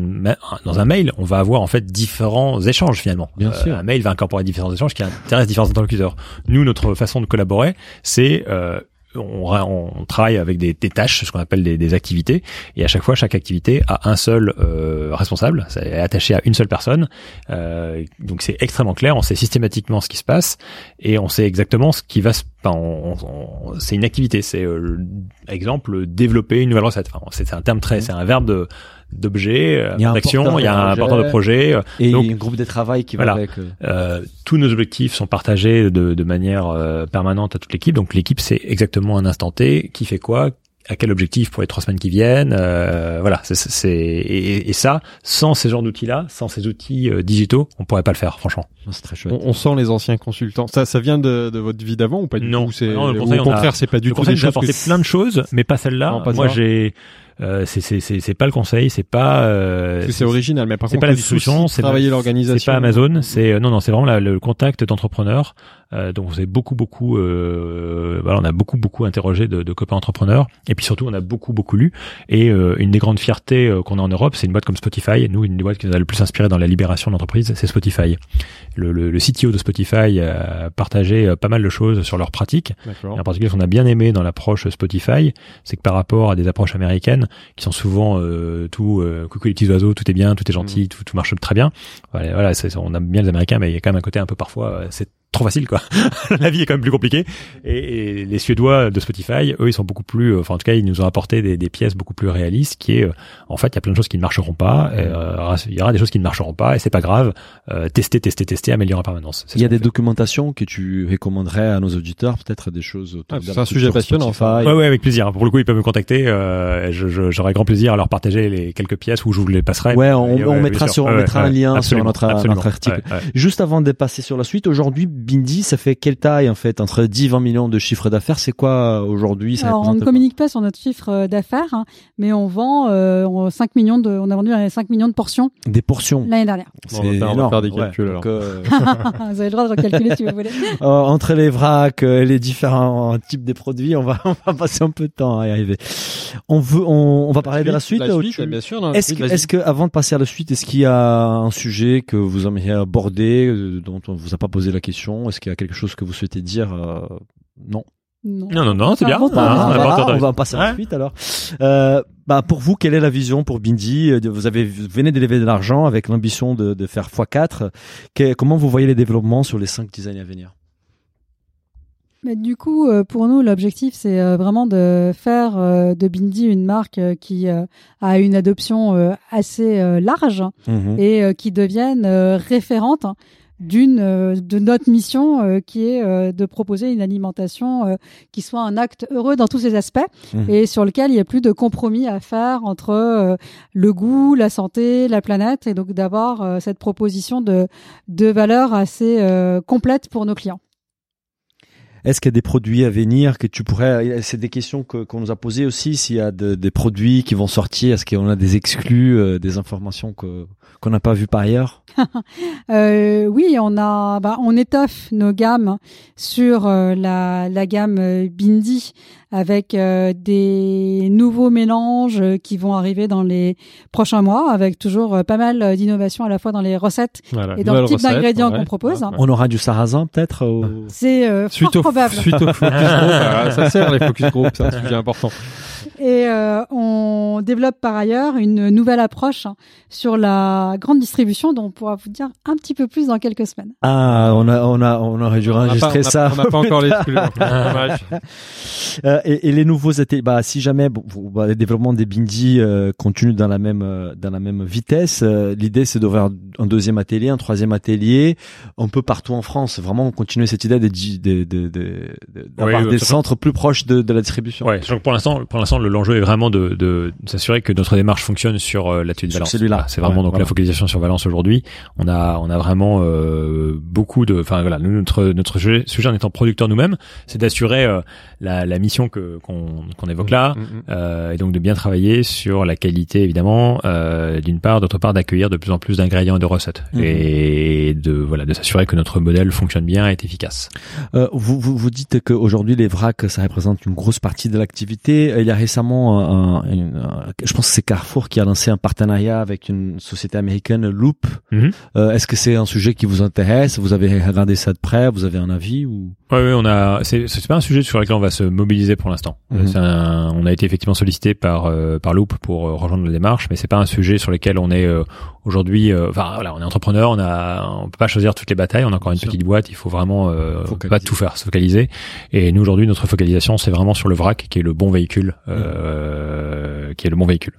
dans un mail, on va avoir en fait différents échanges finalement. Bien euh, sûr. Un mail va incorporer différents échanges qui intéressent différents interlocuteurs. Nous, notre façon de collaborer, c'est euh, on, on, travaille avec des, des tâches, ce qu'on appelle des, des, activités, et à chaque fois, chaque activité a un seul euh, responsable, c'est attaché à une seule personne. Euh, donc c'est extrêmement clair, on sait systématiquement ce qui se passe et on sait exactement ce qui va se. Enfin, c'est une activité, c'est euh, exemple développer une nouvelle recette. Enfin, c'est un terme très, mmh. c'est un verbe de d'objets, d'action, il y a un porteur de projet. Et donc, un groupe de travail qui va avec. Euh, euh, tous nos objectifs sont partagés de, de manière euh, permanente à toute l'équipe. Donc l'équipe, c'est exactement un instant T, qui fait quoi, à quel objectif pour les trois semaines qui viennent. Euh, voilà, c'est et, et, ça, sans ces genres d'outils-là, sans ces outils digitaux, on pourrait pas le faire, franchement. C'est très chouette. On, on, sent les anciens consultants. Ça, ça vient de, de votre vie d'avant ou pas du non. tout? Non, au contraire, c'est pas du tout des choses. apporté plein de choses, mais pas celle-là. Moi, j'ai euh, c'est c'est c'est pas le conseil, c'est pas euh, c'est original, mais par c'est pas la distribution, c'est travailler l'organisation. C'est pas Amazon, c'est euh, non non, c'est vraiment le contact d'entrepreneurs. Euh, donc vous avez beaucoup beaucoup, euh, voilà, on a beaucoup beaucoup interrogé de, de, copains entrepreneurs, et puis surtout on a beaucoup beaucoup lu. Et euh, une des grandes fiertés qu'on a en Europe, c'est une boîte comme Spotify. Nous, une des boîtes qui nous a le plus inspiré dans la libération de l'entreprise, c'est Spotify. Le, le, le, CTO de Spotify a partagé pas mal de choses sur leurs pratiques. En particulier, ce qu'on a bien aimé dans l'approche Spotify, c'est que par rapport à des approches américaines qui sont souvent euh, tout euh, coucou les petits oiseaux, tout est bien, tout est gentil, mmh. tout, tout marche très bien. Voilà, voilà on a bien les Américains, mais il y a quand même un côté un peu parfois, c'est trop facile quoi. la vie est quand même plus compliquée. Et, et, les Suédois de Spotify, eux, ils sont beaucoup plus, enfin en tout cas, ils nous ont apporté des, des pièces beaucoup plus réalistes. Qui est, euh, en fait, il y a plein de choses qui ne marcheront pas. Euh, il y aura des choses qui ne marcheront pas et c'est pas grave. Euh, tester, tester, tester, améliorer en permanence. Il y a des documentations que tu recommanderais à nos auditeurs, peut-être des choses. Ah, c'est un sujet passionnant. Enfin. Ouais, ouais, avec plaisir. Pour le coup, ils peuvent me contacter. Euh, J'aurai grand plaisir à leur partager les quelques pièces où je vous les passerai. Ouais, on, on mettra sur, on mettra un lien sur notre, notre article. Juste avant de passer sur la suite, aujourd'hui, Bindi, ça fait quelle taille en fait entre 10 20 millions de chiffre d'affaires? C'est quoi euh, aujourd'hui On ne communique pas sur notre chiffre euh, d'affaires, hein, mais on vend euh, 5 millions de on a vendu 5 millions de portions. Des portions l'année dernière. C'est on, va faire des calculs alors. Euh, vous avez le droit de calculer si vous voulez. entre les vracs et les différents types de produits, on va on va passer un peu de temps à y arriver. On veut on, on va parler de la suite, la suite bien sûr. Est-ce que, est-ce que avant de passer à la suite, est-ce qu'il y a un sujet que vous aimeriez aborder dont on vous a pas posé la question Est-ce qu'il y a quelque chose que vous souhaitez dire euh, Non? Non, non, non, c'est bien. on, va passer à la suite alors. Euh, bah pour vous, quelle est la vision pour Bindi? Vous avez vous venez d'élever de l'argent avec l'ambition de, de, faire x4. comment vous voyez les développements sur les 5-10 années à venir? Mais du coup, euh, pour nous, l'objectif, c'est euh, vraiment de faire de Bindi une marque qui a une adoption assez large mhm. et qui devienne référente d'une euh, de notre mission euh, qui est euh, de proposer une alimentation qui soit un acte heureux dans tous ses aspects mmh. et sur lequel il n'y a plus de compromis à faire entre le goût, la santé, la planète et donc d'avoir cette proposition de de valeur assez complète pour nos clients. Est-ce qu'il y a des produits à venir que tu pourrais C'est des questions qu'on nous a posées aussi. S'il y a des produits qui vont sortir, est-ce qu'on a des exclus, des informations que qu'on n'a pas vues par ailleurs? Euh, Oui, on a, bah, on étoffe nos gammes sur euh, la, la gamme euh, Bindi avec euh, des nouveaux mélanges qui vont arriver dans les prochains mois, avec toujours pas mal d'innovations à la fois dans les recettes et dans le type d'ingrédients qu'on propose. On aura du sarrasin peut-être C'est fort probable. Suite au focus group, ça sert les focus group, c'est un sujet important. Et euh, on développe par ailleurs une nouvelle approche sur la grande distribution dont on pourra vous dire un petit peu plus dans quelques semaines. Ah, on a, on a, on aurait dû enregistrer ça. On n'a pas encore les euh, et, et, les nouveaux ateliers, bah, si jamais bon, bah, les développements des Bindi euh, continuent dans la même, euh, dans la même vitesse, euh, l'idée c'est d'ouvrir un deuxième atelier, un troisième atelier, un peu partout en France. Vraiment continuer cette idée d'avoir de, de, de, de, des centres plus proches de, de la distribution. Ouais, pour l'instant, pour l'instant, le- l'enjeu est vraiment de, de s'assurer que notre démarche fonctionne sur euh, l'atelier de Valence. celui-là. Voilà, c'est vraiment Ouais, donc voilà. la focalisation sur Valence aujourd'hui. On a on a vraiment euh, beaucoup de, enfin voilà, nous, notre notre sujet, sujet en étant producteur nous-mêmes, c'est d'assurer euh, la, la mission que qu'on qu'on évoque là. Mm, mm. Euh, et donc de bien travailler sur la qualité évidemment euh, d'une part d'autre part d'accueillir de plus en plus d'ingrédients et de recettes et de voilà de s'assurer que notre modèle fonctionne bien et est efficace Euh, vous, vous, vous dites qu'aujourd'hui les vracs ça représente une grosse partie de l'activité. Il y a récemment, un, une- un- je pense que c'est Carrefour qui a lancé un partenariat avec une société américaine, Loop. Mhm. Euh, Est-ce que c'est un sujet qui vous intéresse? Vous avez regardé ça de près? Vous avez un avis ou? Oui, oui, on a. C'est c'est pas un sujet sur lequel on va se mobiliser pour l'instant. Mhm. Euh, c'est un- on a été effectivement sollicité par euh, par Loop pour euh, rejoindre la démarche, mais c'est pas un sujet sur lequel on est euh, aujourd'hui. euh, Enfin voilà, on est entrepreneur, on a, on peut pas choisir toutes les batailles. On a encore une petite boîte, il faut vraiment euh, pas tout faire, se focaliser. Et nous aujourd'hui, notre focalisation, c'est vraiment sur le vrac, qui est le bon véhicule, euh, qui est le bon véhicule.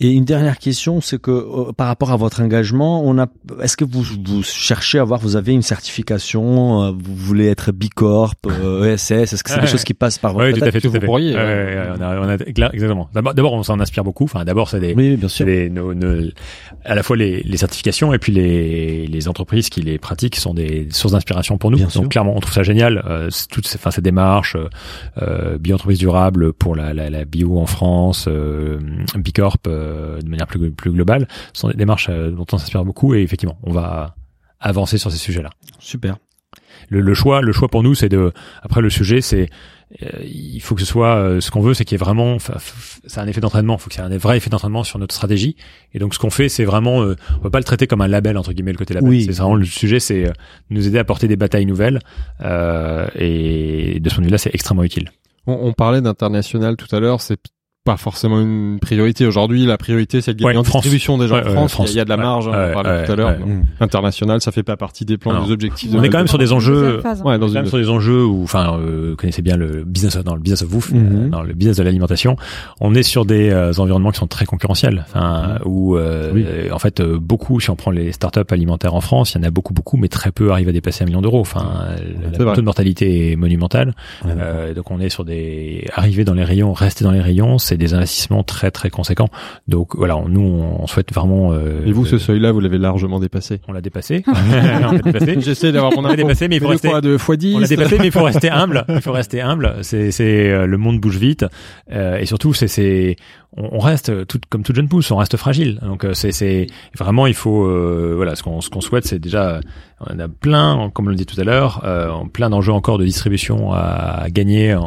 Et une dernière question, c'est que euh, par rapport à votre engagement, on a, est-ce que vous, vous cherchez à avoir, vous avez une certification, euh, vous voulez être Bicorp, euh, ESS, est-ce que c'est des Ouais. choses qui passent par votre Oui, tout à fait, tout vous à fait. pourriez, euh, on a, on a, cla- exactement. D'abord, on s'en inspire beaucoup. Enfin, d'abord, c'est des, Oui, bien c'est sûr. les, nos, nos- à la fois les, les certifications et puis les, les entreprises qui les pratiquent sont des sources d'inspiration pour nous. Bien Donc sûr. clairement, on trouve ça génial. Euh, toutes ces, enfin, ces démarches, euh, euh, bio-entreprise durable pour la, la, la bio en France, euh, Bicorp euh, de manière plus, plus globale, sont des démarches euh, dont on s'inspire beaucoup et effectivement, on va avancer sur ces sujets-là. Super. Le, le choix, le choix pour nous, c'est de. Après, le sujet, c'est euh, il faut que ce soit euh, ce qu'on veut, c'est qu'il y ait vraiment. C'est un effet d'entraînement. Il faut qu'il y ait un vrai effet d'entraînement sur notre stratégie. Et donc, ce qu'on fait, c'est vraiment. euh, on peut pas le traiter comme un label entre guillemets le côté label. Oui. C'est vraiment le sujet, c'est nous aider à porter des batailles nouvelles. Euh, et de ce point de vue-là, c'est extrêmement utile. On, on parlait d'international tout à l'heure, c'est pas forcément une priorité aujourd'hui. La priorité, c'est de gagner Ouais, en France. distribution déjà Ouais, en ouais, France. France. Il y a- il y a de la Ouais, marge, on en ouais, parlait ouais, tout à l'heure. ouais. Mm. International, ça fait pas partie des plans, Non. des objectifs. de On est quand même sur des enjeux. Ouais, dans Quand même sur des enjeux où, enfin, euh, vous connaissez bien le business, dans le business of bouffe, Mhm. euh, dans le business de l'alimentation, on est sur des euh, environnements qui sont très concurrentiels, enfin, où euh, Oui. euh, en fait euh, beaucoup, si on prend les startups alimentaires en France, il y en a beaucoup, beaucoup, mais très peu arrivent à dépasser un million d'euros. Enfin, vrai. taux de mortalité est monumental. Ouais. Euh, donc on est sur des arriver dans les rayons, rester dans les rayons, c'est des investissements très très conséquents. Donc voilà, on- nous on souhaite vraiment. euh, Et vous, ce euh, seuil-là, vous l'avez largement dépassé. on l'a dépassé. on l'a dépassé. J'essaie d'avoir mon On l'a info. dépassé, mais il faut rester. fois deux fois dix. On l'a dépassé, mais il faut rester humble. Il faut rester humble. C'est, c'est euh, le monde bouge vite, Euh, et surtout, c'est, c'est, on, reste tout, comme toute jeune pousse, on reste fragile. Donc euh, c'est, vraiment, il faut, euh, voilà, ce qu'on, ce qu'on souhaite, c'est déjà, on a plein, comme on le dit tout à l'heure, euh, plein d'enjeux encore de distribution à gagner en,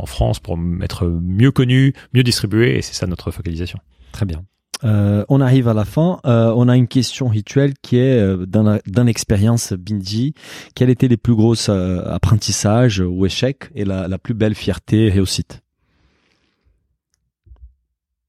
en France pour être mieux connu, mieux distribué, et c'est ça notre focalisation. Très bien. Euh, on arrive à la fin. Euh, on a une question rituelle qui est euh, dans l'expérience Bindi. Quels étaient les plus gros apprentissages ou échecs et la, la plus belle fierté réussite?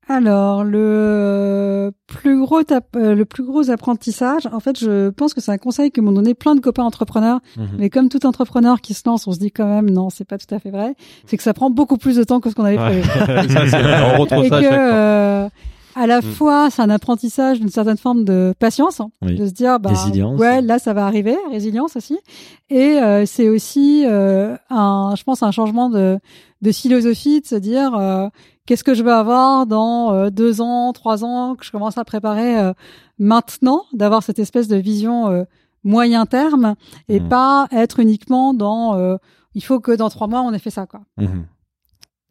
Alors le plus gros euh, le plus gros apprentissage, en fait, je pense que c'est un conseil que m'ont donné plein de copains entrepreneurs. Mais comme tout entrepreneur qui se lance, on se dit quand même non, c'est pas tout à fait vrai. C'est que ça prend beaucoup plus de temps que ce qu'on avait prévu. Ça, c'est- on retrouve et ça à que chaque fois. euh, à la Mm. fois c'est un apprentissage d'une certaine forme de patience, hein, Oui. de se dire bah Résilience. ouais là ça va arriver, résilience aussi. Et euh, c'est aussi euh, un, je pense un changement de de philosophie, de se dire euh, qu'est-ce que je veux avoir dans euh, deux ans, trois ans, que je commence à préparer euh, maintenant, d'avoir cette espèce de vision euh, moyen terme et Mm. pas être uniquement dans euh, il faut que dans trois mois on ait fait ça quoi. Mhm.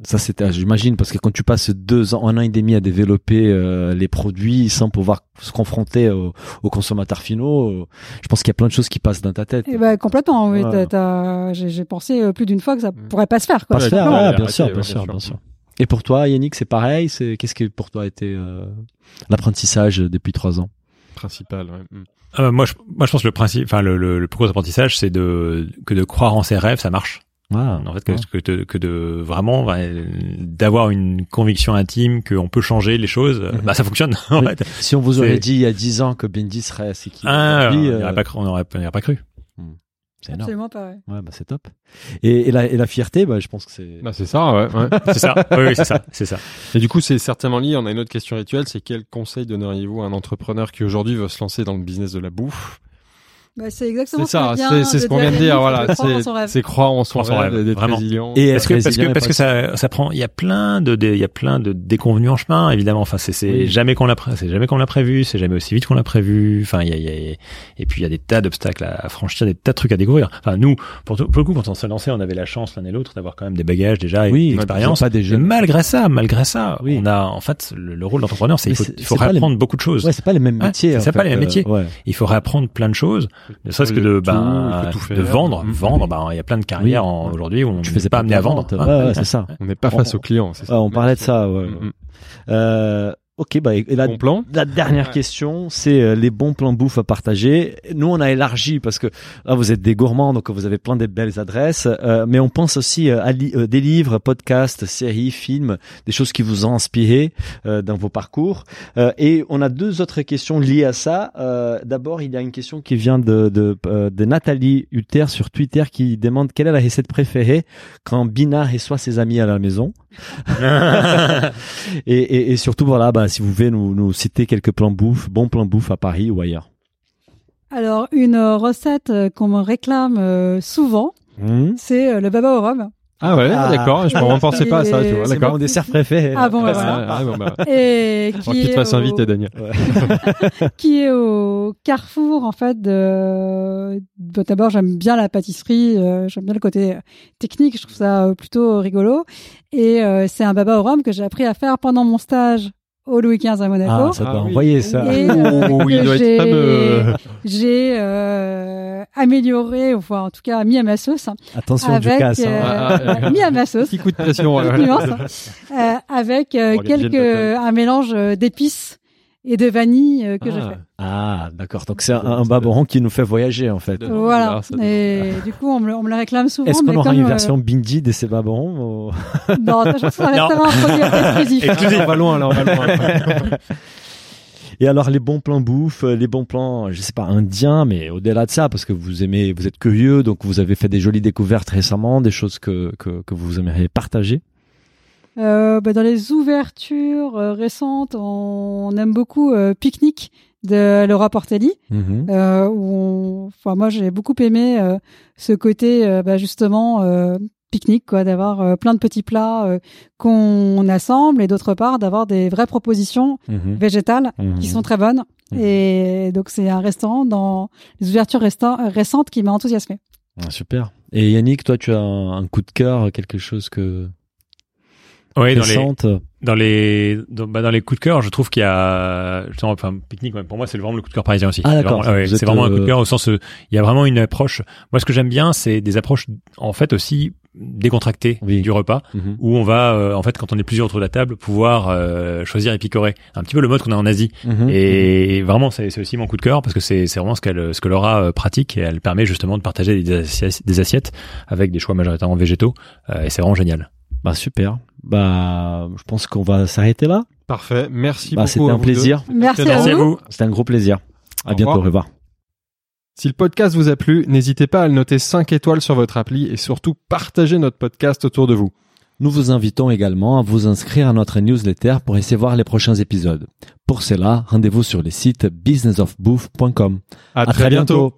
Ça, c'était, j'imagine, parce que quand tu passes deux ans, un an et demi à développer euh, les produits sans pouvoir se confronter aux, aux consommateurs finaux, euh, je pense qu'il y a plein de choses qui passent dans ta tête. Eh ben complètement. Oui, Ouais. t'as- t'as- j'ai j'ai pensé euh, plus d'une fois que ça Mm. pourrait pas se faire. Quoi. Pas se faire, ouais, bien sûr, bien sûr, bien sûr. Et pour toi, Yannick, c'est pareil. C'est qu'est-ce que pour toi a été euh, l'apprentississage depuis trois ans? Principal. ouais. Mm. Euh, moi, je, moi, je pense que le principe, enfin, le, le, le plus gros apprentissage, c'est de que de croire en ses rêves, ça marche. Ah, En fait, que, que, de, que de vraiment d'avoir une conviction intime qu'on peut changer les choses, Mhm. bah ça fonctionne. En Oui. fait. Si on vous aurait C'est- dit il y a dix ans que Bendy serait c'est qui Ah, aujourd'hui, on euh, n'aurait pas, pas cru. c'est énorme. Absolument pas. ouais. Ouais, bah c'est top. Et, et, la, et la fierté, bah, je pense que c'est. Bah, c'est ça, ouais. ouais. C'est ça. Oui, oui, c'est ça. C'est ça. Et du coup, c'est certainement lié. On a une autre question rituelle, c'est quel conseil donneriez-vous à un entrepreneur qui aujourd'hui veut se lancer dans le business de la bouffe Bah, c'est exactement C'est ça, c'est ce qu'on vient de dire, voilà, c'est croire en son c'est rêve. c'est croire en son En son rêve, d'être vraiment. résilient. Et être que parce que parce que ça ça prend il y a plein de il y a plein de déconvenus en chemin évidemment enfin c'est c'est Oui. jamais qu'on l'a c'est jamais qu'on l'a prévu c'est jamais aussi vite qu'on l'a prévu enfin il y a, il y a- et puis il y a des tas d'obstacles à, franchir des tas de trucs à découvrir enfin nous pour, tout- pour le coup quand on s'est lancé on avait la chance l'un et l'autre d'avoir quand même des bagages déjà et Oui, une expérience pas des et jeunes. malgré ça malgré ça Oui. on a en fait le, le rôle d'entrepreneur c'est il faut faut réapprendre beaucoup de choses Ouais, c'est pas les mêmes Ouais, métiers. c'est pas les mêmes euh, métiers. il faut réapprendre plein de choses ne serait-ce que de tout, ben, de faire. vendre Mhm. vendre ben il y a plein de carrières en- aujourd'hui où on Tu n'est faisais pas amené à vendre Ouais, ouais, c'est ça. On n'est pas face aux clients, c'est ça. On parlait de ça. Ouais. Mhm. Euh, ok, bah et la, Bon plan. la dernière Ouais. question, c'est euh, les bons plans bouffe à partager. Nous, on a élargi parce que là, vous êtes des gourmands, donc vous avez plein de belles adresses. euh, mais on pense aussi euh, à li- euh, des livres, podcasts, séries, films, des choses qui vous ont inspiré euh, dans vos parcours. Euh, et on a deux autres questions liées à ça. Euh, D'abord, il y a une question qui vient de, de, de Nathalie Hutter sur Twitter qui demande quelle est la recette préférée quand Bina reçoit ses amis à la maison? Et, et, et surtout, voilà, bah, si vous pouvez nous, nous citer quelques plans bouffe, bons plans bouffe à Paris ou ailleurs. Alors, une recette euh, qu'on me réclame euh, souvent, Mmh. c'est euh, le baba au rhum. Ah ouais, Ah. d'accord. Je ne pensais pas à ça, tu vois. D'accord. mon dessert préféré. Ah bon, bah, Ah, voilà. ah, bon, bah, Et qui te est, fasse au, inviter, Daniel. qui est au carrefour, en fait, de... D'abord, j'aime bien la pâtisserie, euh, j'aime bien le côté euh, technique, je trouve ça euh, plutôt rigolo. Et euh, c'est un baba au rhum que j'ai appris à faire pendant mon stage au Louis XV à Monaco. Ah, ça Ah doit oui. envoyer ça. Et, euh, Oh, il doit j'ai- être fameux. J'ai euh, amélioré, enfin en tout cas mis à ma sauce, Attention, avec du casse. hein. euh, Ah, ah, ah. mis à ma sauce, Petit coup de pression. Nuance, euh, avec euh, quelques un mélange euh, d'épices et de vanille euh, que j'ai Ah. fait. Ah, d'accord. Donc c'est un, un babaron qui nous fait voyager en fait. Voilà. Et du coup, on me, le- on me le réclame souvent. Est-ce qu'on aura comme, une euh, version bindi de ces babarons ou- Non, ça, je ça restera un produit exclusif. Exclusif. On va loin, là, on va loin. Et alors les bons plans bouffe, euh, les bons plans, je sais pas, indiens, mais au-delà de ça, parce que vous aimez, vous êtes curieux, donc vous avez fait des jolies découvertes récemment, des choses que que, que vous aimeriez partager? Euh, bah, dans les ouvertures euh, récentes, on, on aime beaucoup euh, Picnic de Laura Portelli. Euh, où on- enfin moi j'ai beaucoup aimé euh, ce côté bah, justement euh, pique-nique quoi d'avoir plein de petits plats euh, qu'on assemble et d'autre part d'avoir des vraies propositions Mhm. végétales Mhm. qui sont très bonnes Mhm. et donc c'est un restaurant dans les ouvertures récentes qui m'a enthousiasmé Ah, super. Et Yannick, toi, tu as un, un coup de cœur, quelque chose que Oui, dans les, dans les, dans, bah, dans les coups de cœur, je trouve qu'il y a, enfin, pique-nique, ouais, pour moi, c'est vraiment le coup de cœur parisien aussi. Ah, C'est vraiment- ouais, C'est vraiment un coup de euh, cœur au sens, où il y a vraiment une approche. Moi, ce que j'aime bien, c'est des approches, en fait, aussi décontractées Oui. du repas, Mhm. où on va, euh, en fait, quand on est plusieurs autour de la table, pouvoir euh, choisir et picorer. Un petit peu le mode qu'on a en Asie. Mhm. Et vraiment, c'est aussi mon coup de cœur parce que c'est c'est vraiment ce qu'elle, ce que Laura euh, pratique et elle permet justement de partager des assiettes, des assiettes avec des choix majoritairement végétaux. euh, et c'est vraiment génial. Bah super. Bah, je pense qu'on va s'arrêter là. Parfait. Merci Bah, beaucoup. c'était un vous plaisir. deux. Merci à Merci à vous. vous. C'était un gros plaisir. À Au bientôt. revoir. Au revoir. Si le podcast vous a plu, n'hésitez pas à le noter 5 étoiles sur votre appli et surtout partagez notre podcast autour de vous. Nous vous invitons également à vous inscrire à notre newsletter pour essayer voir les prochains épisodes. Pour cela, rendez-vous sur le site businessofbooth.com. À, À très bientôt.